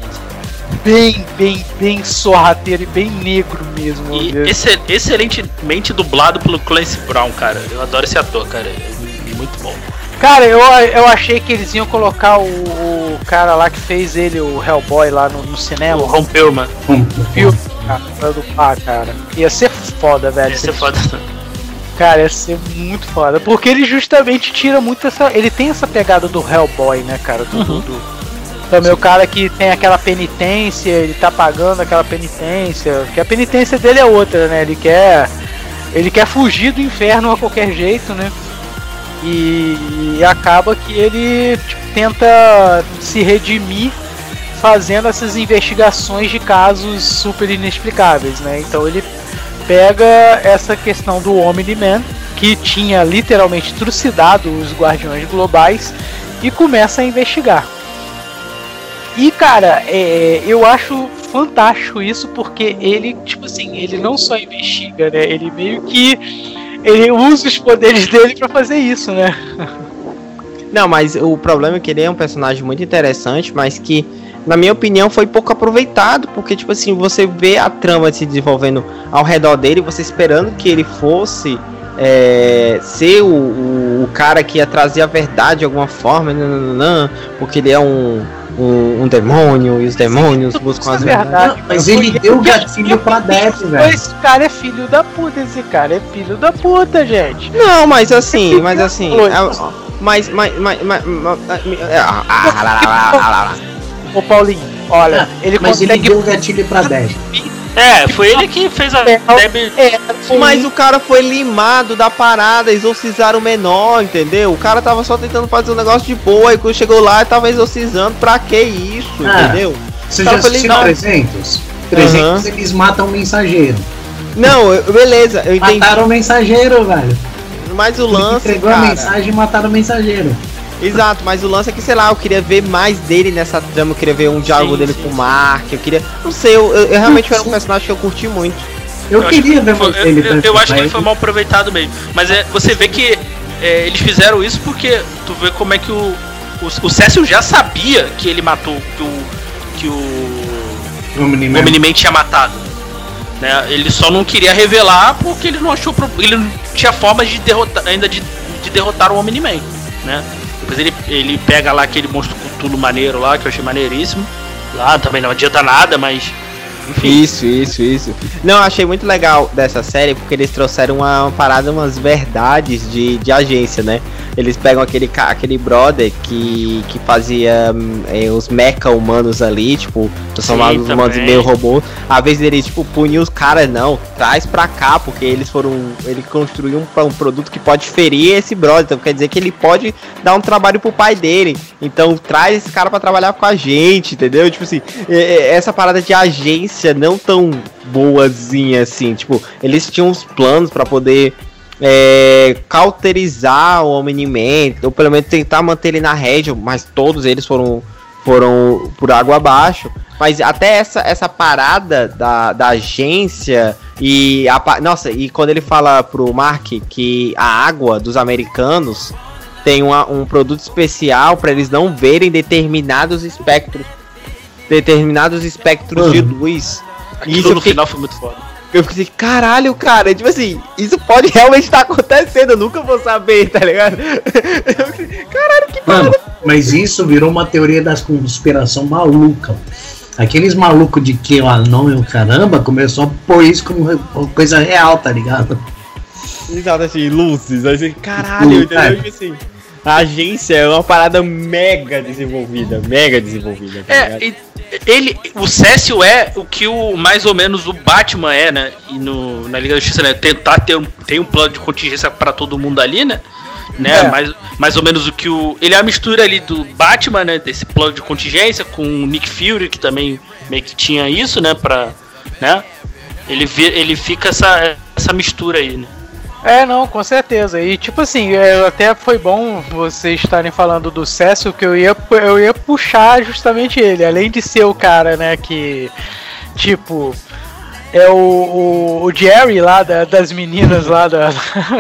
bem, bem, bem sorrateiro e bem negro mesmo. E excel- excelentemente dublado pelo Clancy Brown, cara. Eu adoro esse ator, cara. É muito bom. Cara, eu, eu achei que eles iam colocar o, o cara lá que fez ele, o Hellboy, lá no, no o cinema. Cara, pra dublar, cara. Ia ser foda, velho. Ia ser foda. Cara, ia ser muito foda. Porque ele justamente tira muito essa. Ele tem essa pegada do Hellboy, né, cara? Do, Uhum. do- também o cara que tem aquela penitência, ele tá pagando aquela penitência. Que a penitência dele é outra, né? Ele quer. Ele quer fugir do inferno a qualquer jeito, né? E, e acaba que ele tipo, tenta se redimir fazendo essas investigações de casos super inexplicáveis, né? Então ele pega essa questão do Omni-Man, que tinha literalmente trucidado os Guardiões Globais, e começa a investigar. E cara, é, eu acho fantástico isso porque ele, tipo assim, ele não só investiga, né? Ele meio que ele usa os poderes dele pra fazer isso, né? Não, mas o problema é que ele é um personagem muito interessante, mas que, na minha opinião, foi pouco aproveitado, porque, tipo assim, você vê a trama se desenvolvendo ao redor dele, você esperando que ele fosse é, ser o, o, o cara que ia trazer a verdade de alguma forma, nananã, porque ele é um, um, um demônio e os demônios buscam as é verdades. verdade. Mas ele deu o que- gatilho pra Death, velho. Esse cara é filho da puta, esse cara é filho da puta, gente. Não, mas assim, mas assim, é- mas, mas, mas, mas, mas- lá, lá, lá, lá, lá, lá. Ô Paulinho, olha, ele Ah, Mas ele consegue. deu o gatilho pra Death. É, foi ele que fez a É, Debbie. É, Mas o cara foi limado da parada, exorcizaram o menor, entendeu? O cara tava só tentando fazer um negócio de boa e quando chegou lá tava exorcizando. Pra que isso, Ah. entendeu? Você já assistiu legal. 300? 300 eles matam o mensageiro. Não, eu- beleza, eu entendi. Mataram o mensageiro, velho. Mas o Ele lance, entregou a cara, mensagem e mataram o mensageiro. Exato, mas o lance é que, sei lá, eu queria ver mais dele nessa trama, eu queria ver um diálogo Sim, dele sim, com o. Mark, eu queria. Não sei, eu, eu, eu realmente era um personagem que eu curti muito. Eu, Eu queria ver Foi- mais eu, ele eu- eu acho que ele foi mal aproveitado mesmo. Mas é, você vê que é, eles fizeram isso porque tu vê como é que o. O, o Cécio já sabia que ele matou, que o. que o. O Omni-Man. O Omni-Man tinha matado. Né? Ele só não queria revelar porque ele não achou. pro- Ele não tinha forma de derrotar. ainda de, de derrotar o Omni-Man. Né? Depois ele, ele pega lá aquele monstro Cthulhu maneiro lá, que eu achei maneiríssimo. Lá também não adianta nada, mas. Enfim. Isso, isso, isso. Não, eu achei muito legal dessa série porque eles trouxeram uma, uma parada, umas verdades de, de agência, né? Eles pegam aquele, aquele brother que, que fazia eh, os mecha humanos ali, tipo, transformar Sim, os humanos em meio robô. A vez dele, tipo, punir os caras, não, traz pra cá, porque eles foram. Ele construiu um, um produto que pode ferir esse brother. Então quer dizer que ele pode dar um trabalho pro pai dele. Então traz esse cara pra trabalhar com a gente, entendeu? Tipo assim, é- é- essa parada de agência não tão boazinha assim. Tipo, eles tinham uns planos pra poder é, cauterizar o Omni-Man, ou pelo menos tentar manter ele na rédea, mas todos eles foram, foram por água abaixo. Mas até essa, essa parada da, da agência e a, nossa, e quando ele fala pro Mark que a água dos americanos tem uma- um produto especial para eles não verem determinados espectros determinados espectros de luz. Aquilo Isso no fiquei- final foi muito foda. eu fiquei assim, caralho, cara, tipo assim, isso pode realmente estar acontecendo, eu nunca vou saber, tá ligado? Eu fiquei, caralho, que Mano, mas isso virou uma teoria das conspiração maluca. Aqueles malucos de que o anão e o caramba começou a pôr isso como coisa real, tá ligado? Exato, assim, luzes, assim, caralho, Luz, entendeu? é. Tipo assim, a agência é uma parada mega desenvolvida, mega desenvolvida, tá? É, e- ele, o Cécio é o que o mais ou menos o Batman é, né? E no, na Liga da Justiça, né? Tentar ter um, tem um plano de contingência pra todo mundo ali, né? né? É. Mais, mais ou menos o que o. Ele é a mistura ali do Batman, né? Desse plano de contingência com o Nick Fury, que também meio que tinha isso, né? Pra. Né? Ele, vi, ele fica essa, essa mistura aí, né? É, não, com certeza. E tipo assim, é, até foi bom vocês estarem falando do Cécio, que eu ia, eu ia puxar justamente ele. Além de ser o cara, né, que. Tipo. É o, o, o Jerry lá da- das meninas lá da.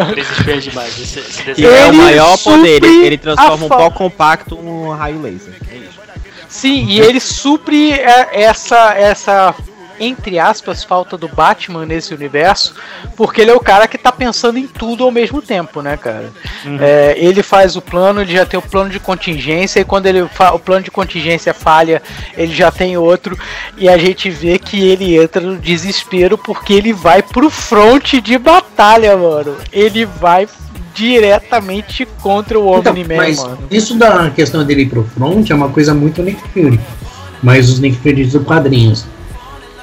Demais. Esse, esse Que desenho. é o Ele maior poder, ele, ele transforma um pó compacto num raio laser. É isso. Sim, e ele supre é, essa essa entre aspas, falta do Batman nesse universo, porque ele é o cara que tá pensando em tudo ao mesmo tempo, né, cara? Uhum. É, ele faz o plano, ele já tem o plano de contingência, e quando ele o plano de contingência falha, ele já tem outro, e a gente vê que ele entra no desespero porque ele vai pro fronte de batalha, mano. Ele vai diretamente contra o então, Omni-Man, mas mano. Isso da questão dele ir pro front é uma coisa muito Nick Fury. Mas os Nick Fury dos quadrinhos.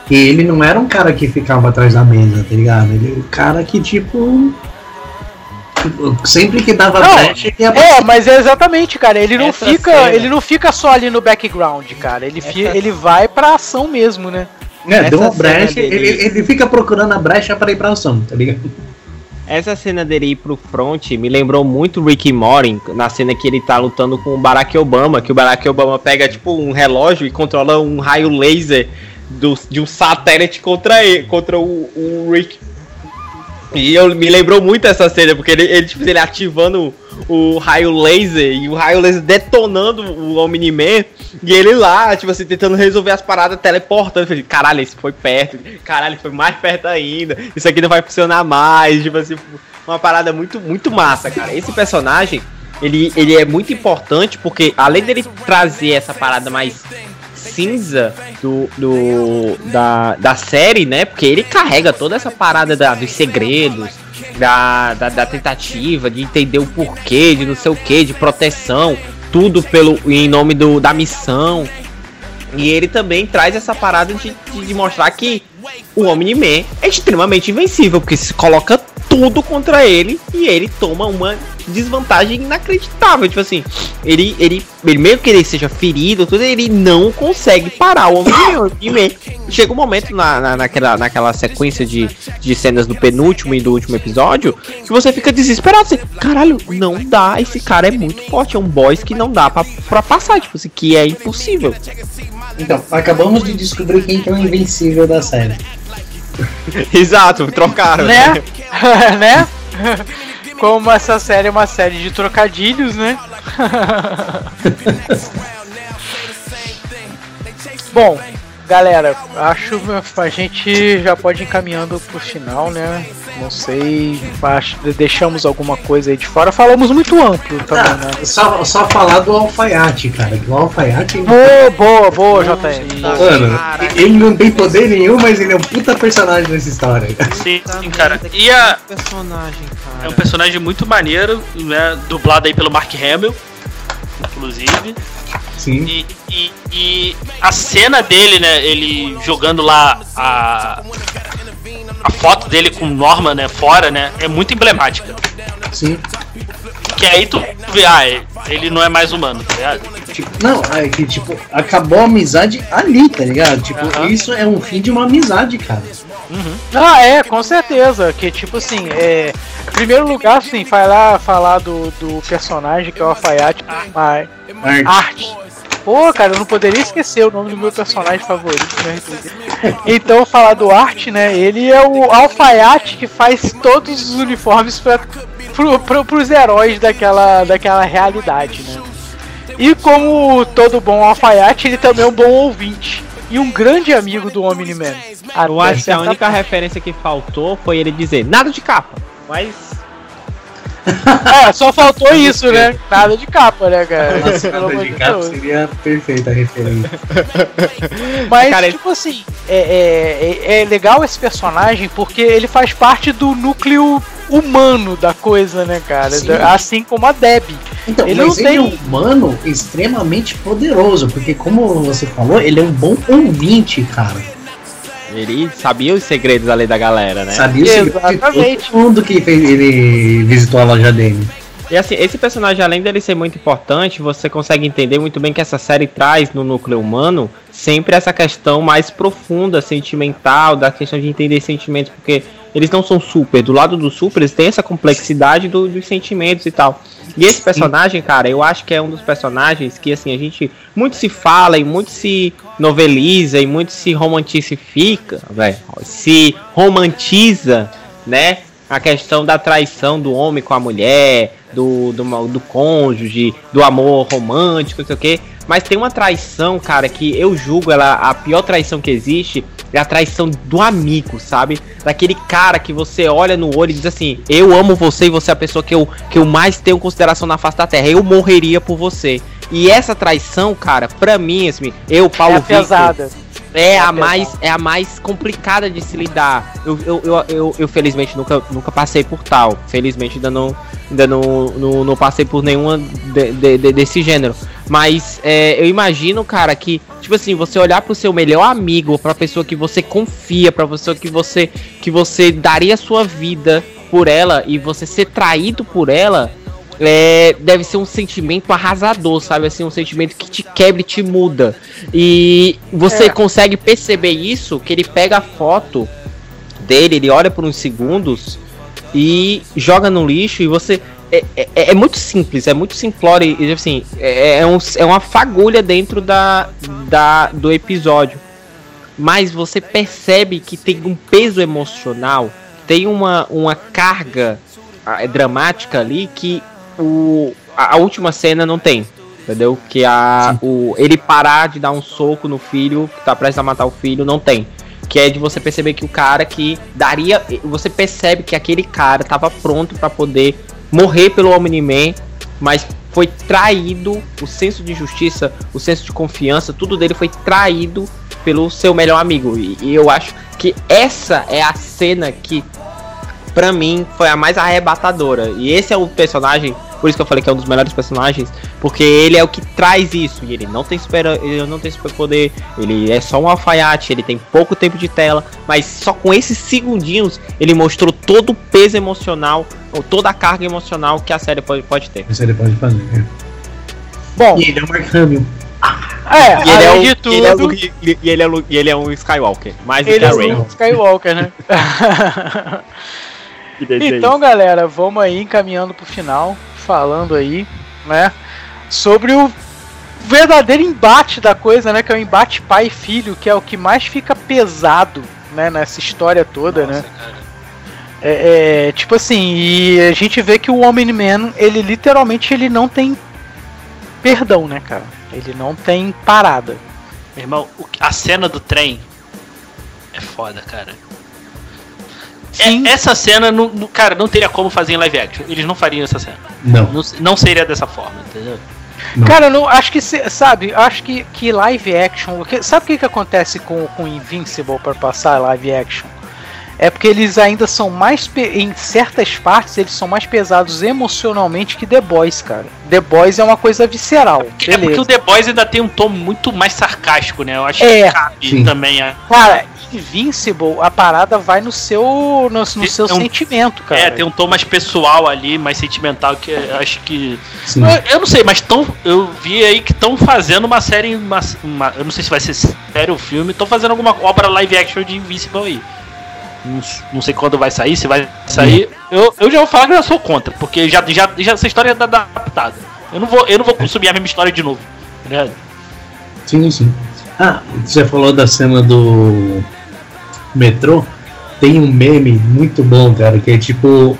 E ele não era um cara que ficava atrás da mesa, tá ligado? Ele era um cara que, tipo. Sempre que dava não, brecha, ele ia É, mas é exatamente, cara. Ele não fica. Cena. Ele não fica só ali no background, cara. Ele, fi, ele vai pra ação mesmo, né? É, deu uma brecha, ele, ele fica procurando a brecha para ir pra ação, tá ligado? Essa cena dele ir pro front me lembrou muito Ricky Morty, na cena que ele tá lutando com o Barack Obama, que o Barack Obama pega tipo um relógio e controla um raio laser do, de um satélite contra ele, contra o, o Rick. E eu me lembrou muito essa cena, porque ele, ele, tipo, ele ativando o raio laser e o raio laser detonando o Omni-Man e ele lá, tipo assim, tentando resolver as paradas teleportando. Eu falei, caralho, esse foi perto, caralho, foi mais perto ainda, isso aqui não vai funcionar mais, tipo assim, uma parada muito, muito massa, cara. Esse personagem, ele, ele é muito importante porque além dele trazer essa parada mais cinza do, do da, da série, né? Porque ele carrega toda essa parada da, dos segredos, da, da, da, tentativa de entender o porquê, de não sei o que, de proteção, tudo pelo em nome do, da missão. E ele também traz essa parada de, de, de mostrar que o Omni-Man é extremamente invencível, porque se coloca tudo contra ele e ele toma uma desvantagem inacreditável. Tipo assim, ele, ele, ele meio que ele seja ferido, tudo, ele não consegue parar o Homem-Man. Chega um momento na, na, naquela, naquela sequência de, de cenas do penúltimo e do último episódio que você fica desesperado. Assim, Caralho, não dá. Esse cara é muito forte. É um boss que não dá pra, pra passar. Tipo assim, que é impossível. Então, acabamos de descobrir quem que é o invencível da série. Exato, trocaram. Né? né? Como essa série é uma série de trocadilhos, né? Bom, galera, acho que a gente já pode ir encaminhando pro final, né? Não sei, acho, deixamos alguma coisa aí de fora. Falamos muito amplo também, ah, né? Só, só falar do alfaiate, cara. o alfaiate. Boa, boa, boa, JM. Mano, ele não tem poder nenhum, mas ele é um puta personagem nessa história. Sim, sim cara. E a. Personagem, cara. É um personagem muito maneiro, né? Dublado aí pelo Mark Hamill, inclusive. Sim. E, e, e, a cena dele, né? Ele jogando lá a, a foto dele com Norma, né? Fora, né? É muito emblemática. Sim. Que aí tu vê, ah, ele não é mais humano, tá ligado? Tipo, não, é que tipo, acabou a amizade ali, tá ligado? Tipo, uhum. isso é um fim de uma amizade, cara. Uhum. Ah, é, com certeza. Que tipo assim, é. Em primeiro lugar, assim, vai lá falar do, do personagem que é o Alfaiate, mas. Arte. Pô, cara, eu não poderia esquecer o nome do meu personagem favorito né? Então, falar do Art, né? Ele é o alfaiate que faz todos os uniformes para pro, pro, pros heróis daquela, daquela realidade, né? E como todo bom alfaiate, ele também é um bom ouvinte e um grande amigo do Omni-Man. Eu acho que a única referência que faltou foi ele dizer nada de capa, mas é, só faltou isso, né? Nada de capa, né, cara? Nossa, nada de capa seria perfeita a referência. Mas, cara, tipo assim, é, é, é, é legal esse personagem porque ele faz parte do núcleo humano da coisa, né, cara? Sim. Assim como a Deb. Então, ele mas não ele tem... é um humano extremamente poderoso, porque como você falou, ele é um bom ouvinte, cara. Ele sabia os segredos ali da galera, né? Sabia os segredos de todo mundo que fez, ele visitou a loja dele. E assim, esse personagem, além dele ser muito importante, você consegue entender muito bem que essa série traz no núcleo humano sempre essa questão mais profunda, sentimental, da questão de entender sentimentos, porque eles não são super. Do lado dos super, eles têm essa complexidade do, dos sentimentos e tal. E esse personagem, cara, eu acho que é um dos personagens que, assim, a gente muito se fala e muito se noveliza e muito se romantifica, velho. Se romantiza, né? A questão da traição do homem com a mulher, do, do, do cônjuge, do amor romântico, não sei o quê. Mas tem uma traição, cara, que eu julgo ela a pior traição que existe é a traição do amigo, sabe? Daquele cara que você olha no olho e diz assim: Eu amo você e você é a pessoa que eu, que eu mais tenho consideração na face da terra. Eu morreria por você. E essa traição, cara, pra mim, assim, eu, Paulo É Victor, pesada. é a mais é a mais complicada de se lidar. Eu, eu, eu, eu, eu, felizmente nunca, nunca passei por tal. Felizmente ainda não ainda não, não, não passei por nenhuma de, de- de- desse gênero. Mas é, eu imagino, cara, que tipo assim, você olhar pro seu melhor amigo, pra pessoa que você confia, pra pessoa que você que você daria sua vida por ela e você ser traído por ela, é, deve ser um sentimento arrasador, sabe? Assim, um sentimento que te quebra e te muda. E você É. consegue perceber isso, que ele pega a foto dele, ele olha por uns segundos e joga no lixo e você. É, é, é muito simples, é muito simplório e assim, é, é, um- é uma fagulha dentro da, da, do episódio. Mas você percebe que tem um peso emocional, tem uma, uma carga ah, dramática ali que o, a, a última cena não tem. Entendeu? Que a, o, ele parar de dar um soco no filho, que tá prestes a matar o filho, não tem. Que é de você perceber que o cara que daria. Você percebe que aquele cara tava pronto pra poder morrer pelo Omni-Man, mas foi traído. O senso de justiça, o senso de confiança, tudo dele foi traído pelo seu melhor amigo. E, e eu acho que essa é a cena que pra mim foi a mais arrebatadora. E esse é o personagem, por isso que eu falei que é um dos melhores personagens, porque ele é o que traz isso. E ele não tem super, ele não tem super poder, ele é só um alfaiate, ele tem pouco tempo de tela, mas só com esses segundinhos ele mostrou todo o peso emocional, ou toda a carga emocional que a série pode, pode ter. Isso ele pode fazer. é. Bom, E ele é o Mark Hamill. é, E ele é, um, de e tudo, ele é um- e ele é um- e ele é um Skywalker, mais ele a é o Skywalker, né? Então, galera, vamos aí encaminhando pro final, falando aí, né, sobre o verdadeiro embate da coisa, né, que é o embate pai e filho, que é o que mais fica pesado, né, nessa história toda, né? É, é, tipo assim, e a gente vê que o Omni-Man, ele literalmente ele não tem perdão, né, cara? Ele não tem parada. Meu irmão, a cena do trem é foda, cara. É- Sim. essa cena, não, cara, não teria como fazer em live action. Eles não fariam essa cena. Não. Não, não seria dessa forma, entendeu? Não. Cara, eu não, acho que, se- sabe, acho que, que live action. que- sabe o que, que acontece com, com Invincible para passar live action? É porque eles ainda são mais. Em certas partes, eles são mais pesados emocionalmente que The Boys, cara. The Boys é uma coisa visceral. É porque beleza. o The Boys ainda tem um tom muito mais sarcástico, né? Eu acho É. que cabe Sim. também. A... Cara, Invincible, a parada vai no seu, no, no Tem- seu é um- sentimento, cara. É, tem um tom mais pessoal ali, mais sentimental, que eu acho que. Eu, eu não sei, mas tão, eu vi aí que estão fazendo uma série. Uma, uma- eu não sei se vai ser série ou filme, estão fazendo alguma obra live action de Invincible aí. Não, sei quando vai sair, se vai sair. Eu, eu já vou falar que eu sou contra, porque já, já, já essa história tá adaptada. Eu não vou, eu não vou consumir a mesma história de novo. tá ligado? Sim, sim. Ah, você falou da cena do metrô. Tem um meme muito bom, cara, que é tipo.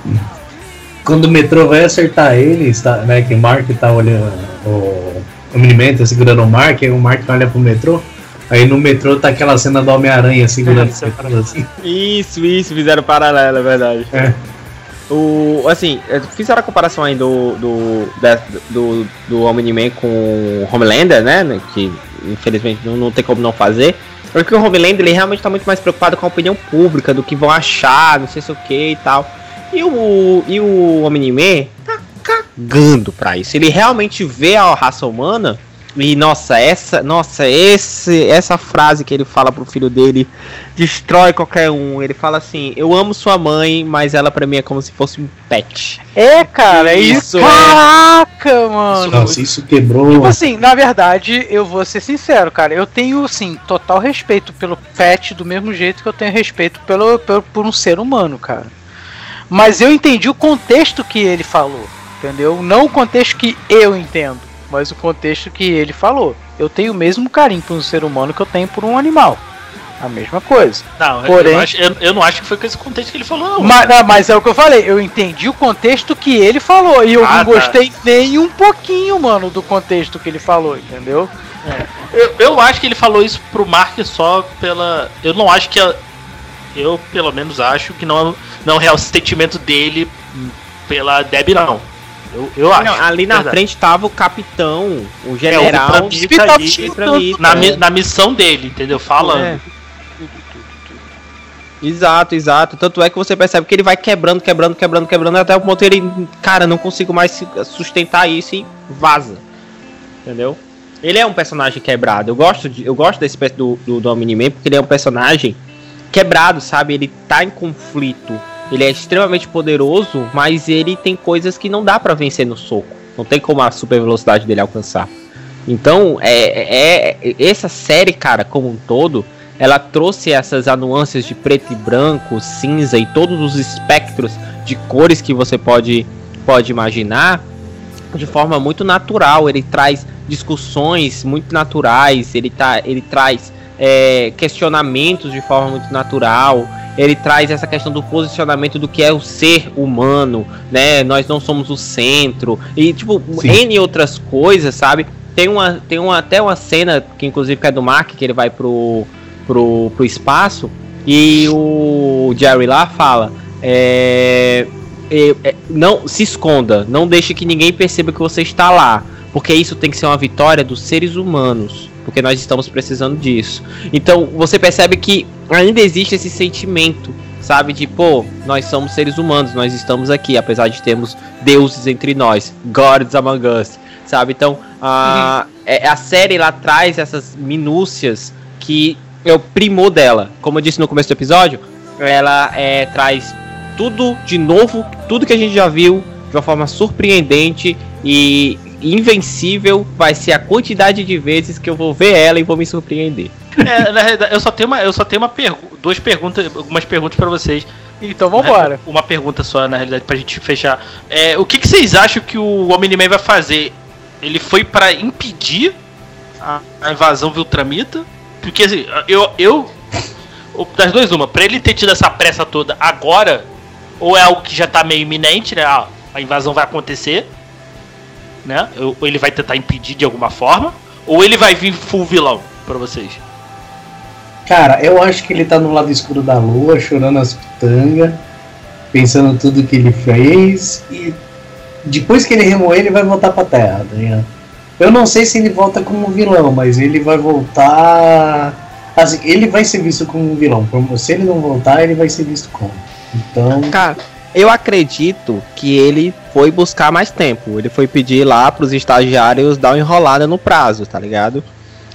Quando o metrô vai acertar ele, está, né? Que o Mark tá olhando. O, o Miniman tá segurando o Mark, aí o Mark olha pro metrô. Aí no metrô tá aquela cena do Homem-Aranha segurando É, assim. Isso, isso, fizeram paralelo, é verdade. É. O, assim, eh, fizeram a comparação aí do do, da- do, do Omni-Man com o Homelander, né, né, Que infelizmente não, não tem como não fazer. Porque o Homelander ele realmente tá muito mais preocupado com a opinião pública, do que vão achar, não sei se o que e tal. E o, e o Omni-Man tá cagando pra isso. Ele realmente vê a raça humana. E nossa, essa, nossa, esse, essa frase que ele fala pro filho dele destrói qualquer um. Ele fala assim: "Eu amo sua mãe, mas ela pra mim é como se fosse um pet". É, cara, é isso. É- Caraca, mano. Nossa, isso quebrou. Tipo assim, na verdade, eu vou ser sincero, cara. Eu tenho, assim, total respeito pelo pet do mesmo jeito que eu tenho respeito pelo, pelo, por um ser humano, cara. Mas eu entendi o contexto que ele falou, entendeu? Não o contexto que eu entendo, mas o contexto que ele falou. Eu tenho o mesmo carinho por um ser humano que eu tenho por um animal. A mesma coisa. Não, eu, Porém- não acho, eu, eu não acho que foi com esse contexto que ele falou, não. Mas, não, mas é o que eu falei, eu entendi o contexto que ele falou. E eu Ah, não tá. gostei nem um pouquinho, mano, do contexto que ele falou, entendeu? Eu, eu acho que ele falou isso pro Mark só pela. Eu não acho que. A, eu, pelo menos, acho que não, não é o sentimento dele pela Deb, não. Eu, eu acho. Não, ali na verdade. frente tava o capitão, o É, general. o tinha Ultramita, na, é. na missão dele, entendeu? Falando. É. Exato, exato. Tanto é que você percebe que ele vai quebrando, quebrando, quebrando, quebrando, até o ponto que ele, cara, não consigo mais se- sustentar isso e vaza. Entendeu? Ele é um personagem quebrado. Eu gosto, de, eu gosto desse do, do, do Omni-Man porque ele é um personagem quebrado, sabe? Ele tá em conflito. Ele é extremamente poderoso, mas ele tem coisas que não dá pra vencer no soco. Não tem como a super velocidade dele alcançar. Então, é, é, é- essa série, cara, como um todo, ela trouxe essas nuances de preto e branco, cinza e todos os espectros de cores que você pode, pode imaginar de forma muito natural. Ele traz discussões muito naturais, ele, tá, ele traz é, questionamentos de forma muito natural. Ele traz essa questão do posicionamento do que é o ser humano, né? Nós não somos o centro e tipo Sim. N outras coisas, sabe? Tem uma, tem uma até uma cena que inclusive é do Mark que ele vai pro pro, pro espaço e o Jerry lá fala é, é, é, não se esconda, não deixe que ninguém perceba que você está lá, porque isso tem que ser uma vitória dos seres humanos, porque nós estamos precisando disso. Então você percebe que ainda existe esse sentimento, sabe, de pô, nós somos seres humanos, nós estamos aqui, apesar de termos deuses entre nós, gods among us, sabe? Então a, é- a série lá traz essas minúcias que é o primor dela. Como eu disse no começo do episódio, ela é, traz tudo de novo, tudo que a gente já viu de uma forma surpreendente e invencível. Vai ser a quantidade de vezes que eu vou ver ela e vou me surpreender. É, na realidade, eu só tenho uma, eu só tenho uma pergu duas perguntas, algumas perguntas pra vocês. Então vambora. Uma pergunta só, na realidade, pra gente fechar. É, o que, que vocês acham que o Omni-Man vai fazer? Ele foi pra impedir a, a invasão Viltramita? Porque assim, eu, eu. o- Das duas, uma, pra ele ter tido essa pressa toda agora, ou é algo que já tá meio iminente, né? Ah, a invasão vai acontecer, né? Ou ele vai tentar impedir de alguma forma, ou ele vai vir full vilão pra vocês. Cara, eu acho que ele tá no lado escuro da lua, chorando as pitangas, pensando tudo que ele fez, e depois que ele remoer, ele vai voltar pra terra, tá ligado? Eu não sei se ele volta como vilão, mas ele vai voltar. Assim, ele vai ser visto como um vilão. Se ele não voltar, ele vai ser visto como. Então. Cara, eu acredito que ele foi buscar mais tempo. Ele foi pedir lá pros estagiários dar uma enrolada no prazo, tá ligado?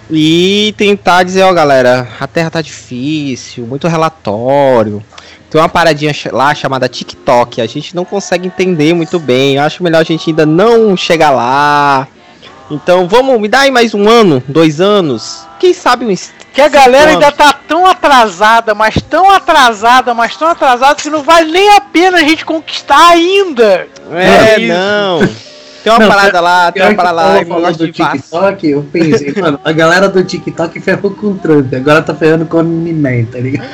E tentar dizer, ó galera, a terra tá difícil, muito relatório. Tem uma paradinha lá chamada TikTok, a gente não consegue entender muito bem. Eu acho melhor a gente ainda não chegar lá. Então vamos, me dá aí mais um ano, dois anos. Quem sabe es- Que a galera ainda tá tão atrasada, mas tão atrasada, mas tão atrasada que não vale nem a pena a gente conquistar ainda. É, não. Tem uma Não, parada lá, tem uma parada lá, e falou negócio do. TikTok, eu pensei, mano, a galera do TikTok ferrou com o Trump, agora tá ferrando com o Omni-Man, tá ligado?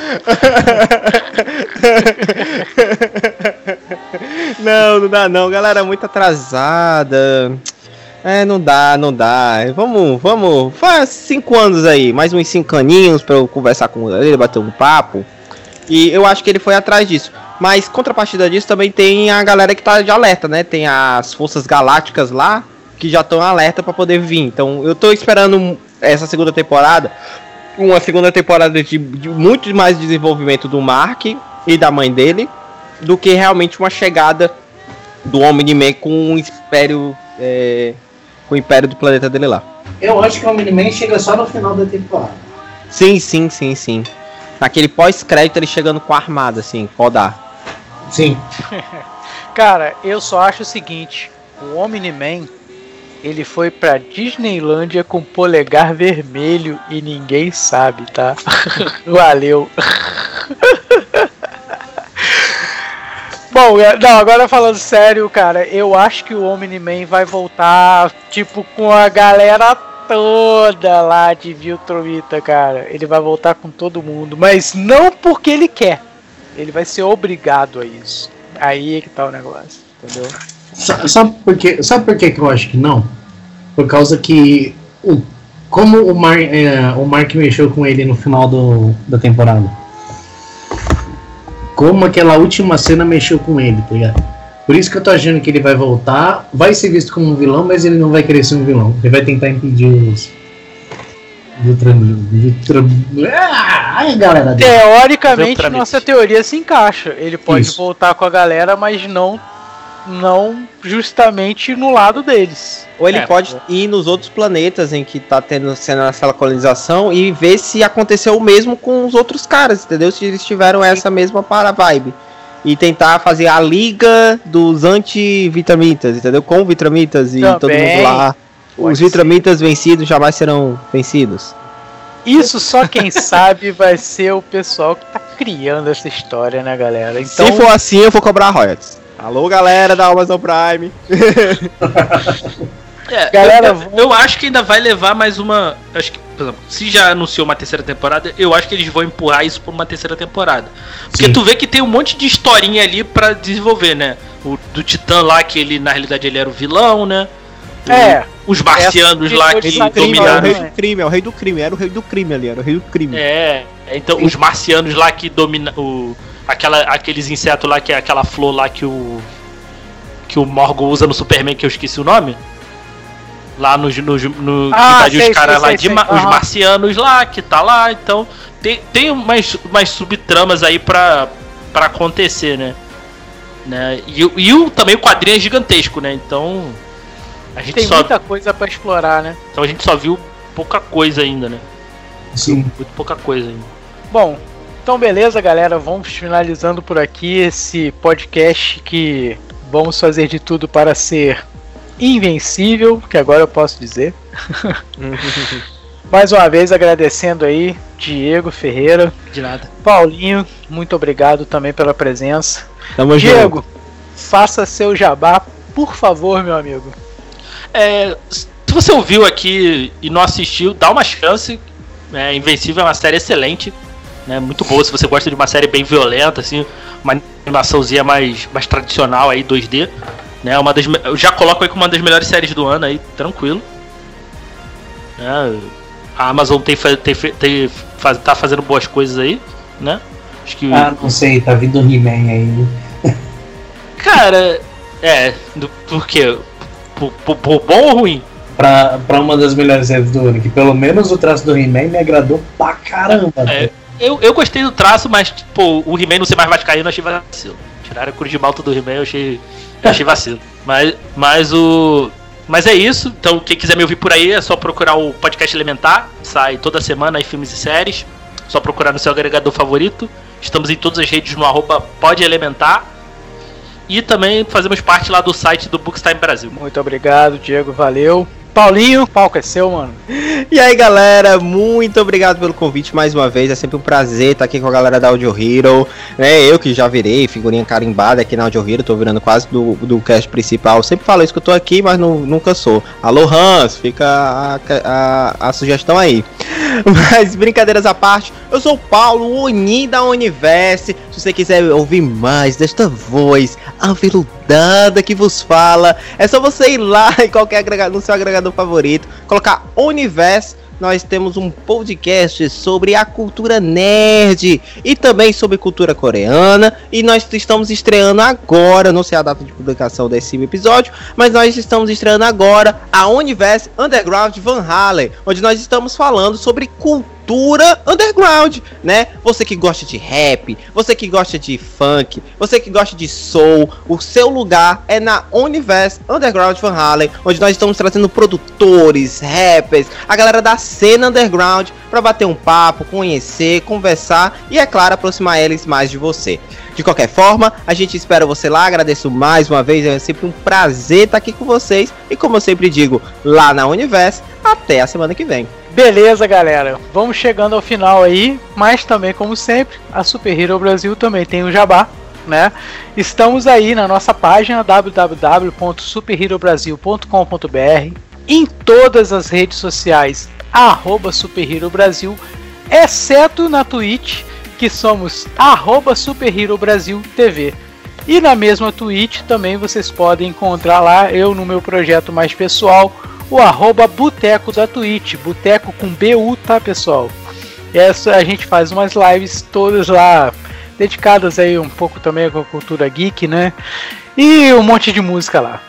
Não, não dá não, galera, muito atrasada. É, não dá, não dá. Vamos, vamos. Faz cinco anos aí, mais uns cinco aninhos pra eu conversar com ele, bater um papo. E eu acho que ele foi atrás disso. Mas contrapartida disso também tem a galera que tá de alerta, né? Tem as forças galácticas lá que já estão alerta pra poder vir. Então eu tô esperando essa segunda temporada, uma segunda temporada de, de muito mais desenvolvimento do Mark e da mãe dele do que realmente uma chegada do Omni-Man com o Império. é, com o Império do planeta dele lá. Eu acho que o Omni-Man chega só no final da temporada. Sim, sim, sim, sim. Naquele pós-crédito ele chegando com a armada, assim, podar. Sim. Cara, eu só acho o seguinte: o Omni-Man ele foi pra Disneylândia com polegar vermelho e ninguém sabe, tá? Valeu. Bom, é, não, agora falando sério, cara, eu acho que o Omni-Man vai voltar, tipo, com a galera toda lá de Viltromita, cara. Ele vai voltar com todo mundo, mas não porque ele quer. Ele vai ser obrigado a isso. Aí é que tá o negócio, entendeu? Sa- Sabe por, que eu acho que não? Por causa que o Como o, Mar, é, o Mark mexeu com ele no final do, da temporada. Como aquela última cena mexeu com ele, tá ligado? Por isso que eu tô achando que ele vai voltar, vai ser visto como um vilão, mas ele não vai querer ser um vilão. Ele vai tentar impedir os. Ultra... Ah, ai, galera dele. Teoricamente, Ultramite. nossa teoria se encaixa. Ele pode Isso. voltar com a galera, mas não não justamente no lado deles. Ou ele É, pode ir nos outros planetas em que tá tendo sendo essa colonização e ver se aconteceu o mesmo com os outros caras, entendeu? Se eles tiveram essa mesma para vibe. E tentar fazer a liga dos anti-vitramitas, entendeu? Com vitramitas e todo Também. mundo lá. Pode Os ser. vitramitas vencidos jamais serão vencidos. Isso só quem sabe vai ser o pessoal que tá criando essa história, né, galera? Então, Se for assim, eu vou cobrar royalties. Alô, galera da Amazon Prime. É, Galera, eu, eu acho que ainda vai levar mais uma. Acho que, por exemplo, se já anunciou uma terceira temporada, eu acho que eles vão empurrar isso pra uma terceira temporada. Porque Sim. tu vê que tem um monte de historinha ali pra desenvolver, né? O do Titã lá, que ele, na realidade, ele era o vilão, né? O- É. Os marcianos Essa lá que de sacanagem, Crime, é o dominaram. rei né? do crime, é o rei do crime, era o rei do crime ali, era o rei do crime. É, então os marcianos lá que dominam o aquela aqueles insetos lá que é aquela flor lá que o que o Morgan usa no Superman que eu esqueci o nome. Lá no no, no Ah, que tá sei, os caras sei, lá sei, de sei. ma- os Aham. marcianos lá que tá lá, então tem tem umas umas subtramas aí pra para acontecer, né? Né? E, o- e o, também o quadrinho é gigantesco, né? Então a gente tem só muita coisa pra explorar, né? então a gente só viu pouca coisa ainda, né? Sim. Muito pouca coisa ainda. Bom, então beleza, galera. Vamos finalizando por aqui esse podcast que vamos fazer de tudo para ser invencível, que agora eu posso dizer. Mais uma vez agradecendo aí Diego Ferreira, De nada. Paulinho, muito obrigado também pela presença. Tamo junto. Diego, faça seu jabá, por favor, meu amigo. É, se você ouviu aqui e não assistiu, dá uma chance. É, Invencível é uma série excelente. Né, muito boa se você gosta de uma série bem violenta, assim, uma animaçãozinha mais, mais tradicional aí, 2D. Né, uma das, eu já coloco aí como uma das melhores séries do ano aí, tranquilo. Né, a Amazon tem, tem, tem, faz, tá fazendo boas coisas aí, né? Acho que. Ah, não sei, tá vindo o He-Man aí. né? Cara, é. Do, por quê? Por, por- por bom ou ruim? Pra, pra uma das melhores séries do ano, que pelo menos o traço do He-Man me agradou pra caramba. É, eu, eu gostei do traço, mas, tipo, o He-Man não ser mais vascaíno eu achei vacilo. Tiraram a cruz de malta do He-Man eu achei, eu achei vacilo. Mas, mas o. Mas é isso. Então, quem quiser me ouvir por aí é só procurar o podcast Elementar. Sai toda semana aí filmes e séries. Só procurar no seu agregador favorito. Estamos em todas as redes no arroba podelementar. E também fazemos parte lá do site do Bookstime Brasil. Muito obrigado, Diego, valeu. Paulinho, o palco é seu, mano. E aí, galera, muito obrigado pelo convite mais uma vez. É sempre um prazer estar aqui com a galera da Audio Hero. Né? Eu que já virei figurinha carimbada aqui na Audio Hero, tô virando quase do, do cast principal. Sempre falo isso que eu tô aqui, mas não, nunca sou. Alô, Hans, fica a, a, a sugestão aí. Mas brincadeiras à parte, eu sou o Paulo, o Oni da Universe. Se você quiser ouvir mais desta voz aveludada que vos fala, é só você ir lá em qualquer agregador, no seu agregador favorito, colocar Universe. Nós temos um podcast sobre a cultura nerd e também sobre cultura coreana. E nós estamos estreando agora, não sei a data de publicação desse episódio, mas nós estamos estreando agora a Universe Underground Van Halen, onde nós estamos falando sobre cultura underground, né? Você que gosta de rap, você que gosta de funk, você que gosta de soul, o seu lugar é na Universe Underground Van Halen, onde nós estamos trazendo produtores, rappers, a galera da cena underground para bater um papo, conhecer, conversar e é claro aproximar eles mais de você. De qualquer forma, a gente espera você lá. Agradeço mais uma vez, é sempre um prazer estar aqui com vocês. E como eu sempre digo, lá na Universo, até a semana que vem. Beleza, galera. Vamos chegando ao final aí, mas também, como sempre, a Super Hero Brasil também tem o Jabá, né? Estamos aí na nossa página www.superherobrasil.com.br, em todas as redes sociais, arroba Brasil, exceto na Twitch, que somos arroba Brasil TV. E na mesma Twitch também vocês podem encontrar lá eu no meu projeto mais pessoal, o arroba Boteco da Twitch, Boteco com BU, tá pessoal? Essa a gente faz umas lives todas lá, dedicadas aí um pouco também com a cultura geek, né? E um monte de música lá.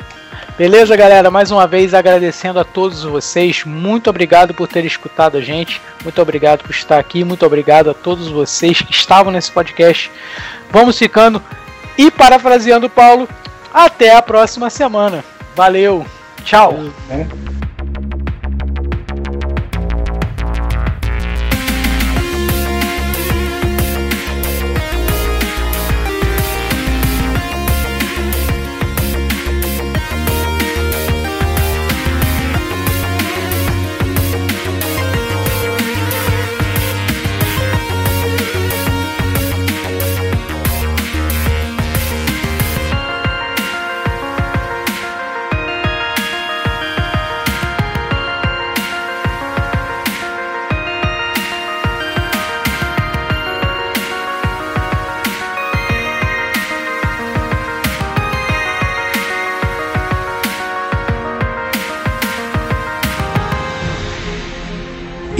Beleza, galera? Mais uma vez agradecendo a todos vocês. Muito obrigado por ter escutado a gente. Muito obrigado por estar aqui. Muito obrigado a todos vocês que estavam nesse podcast. Vamos ficando. E parafraseando o Paulo, até a próxima semana. Valeu. Tchau. É.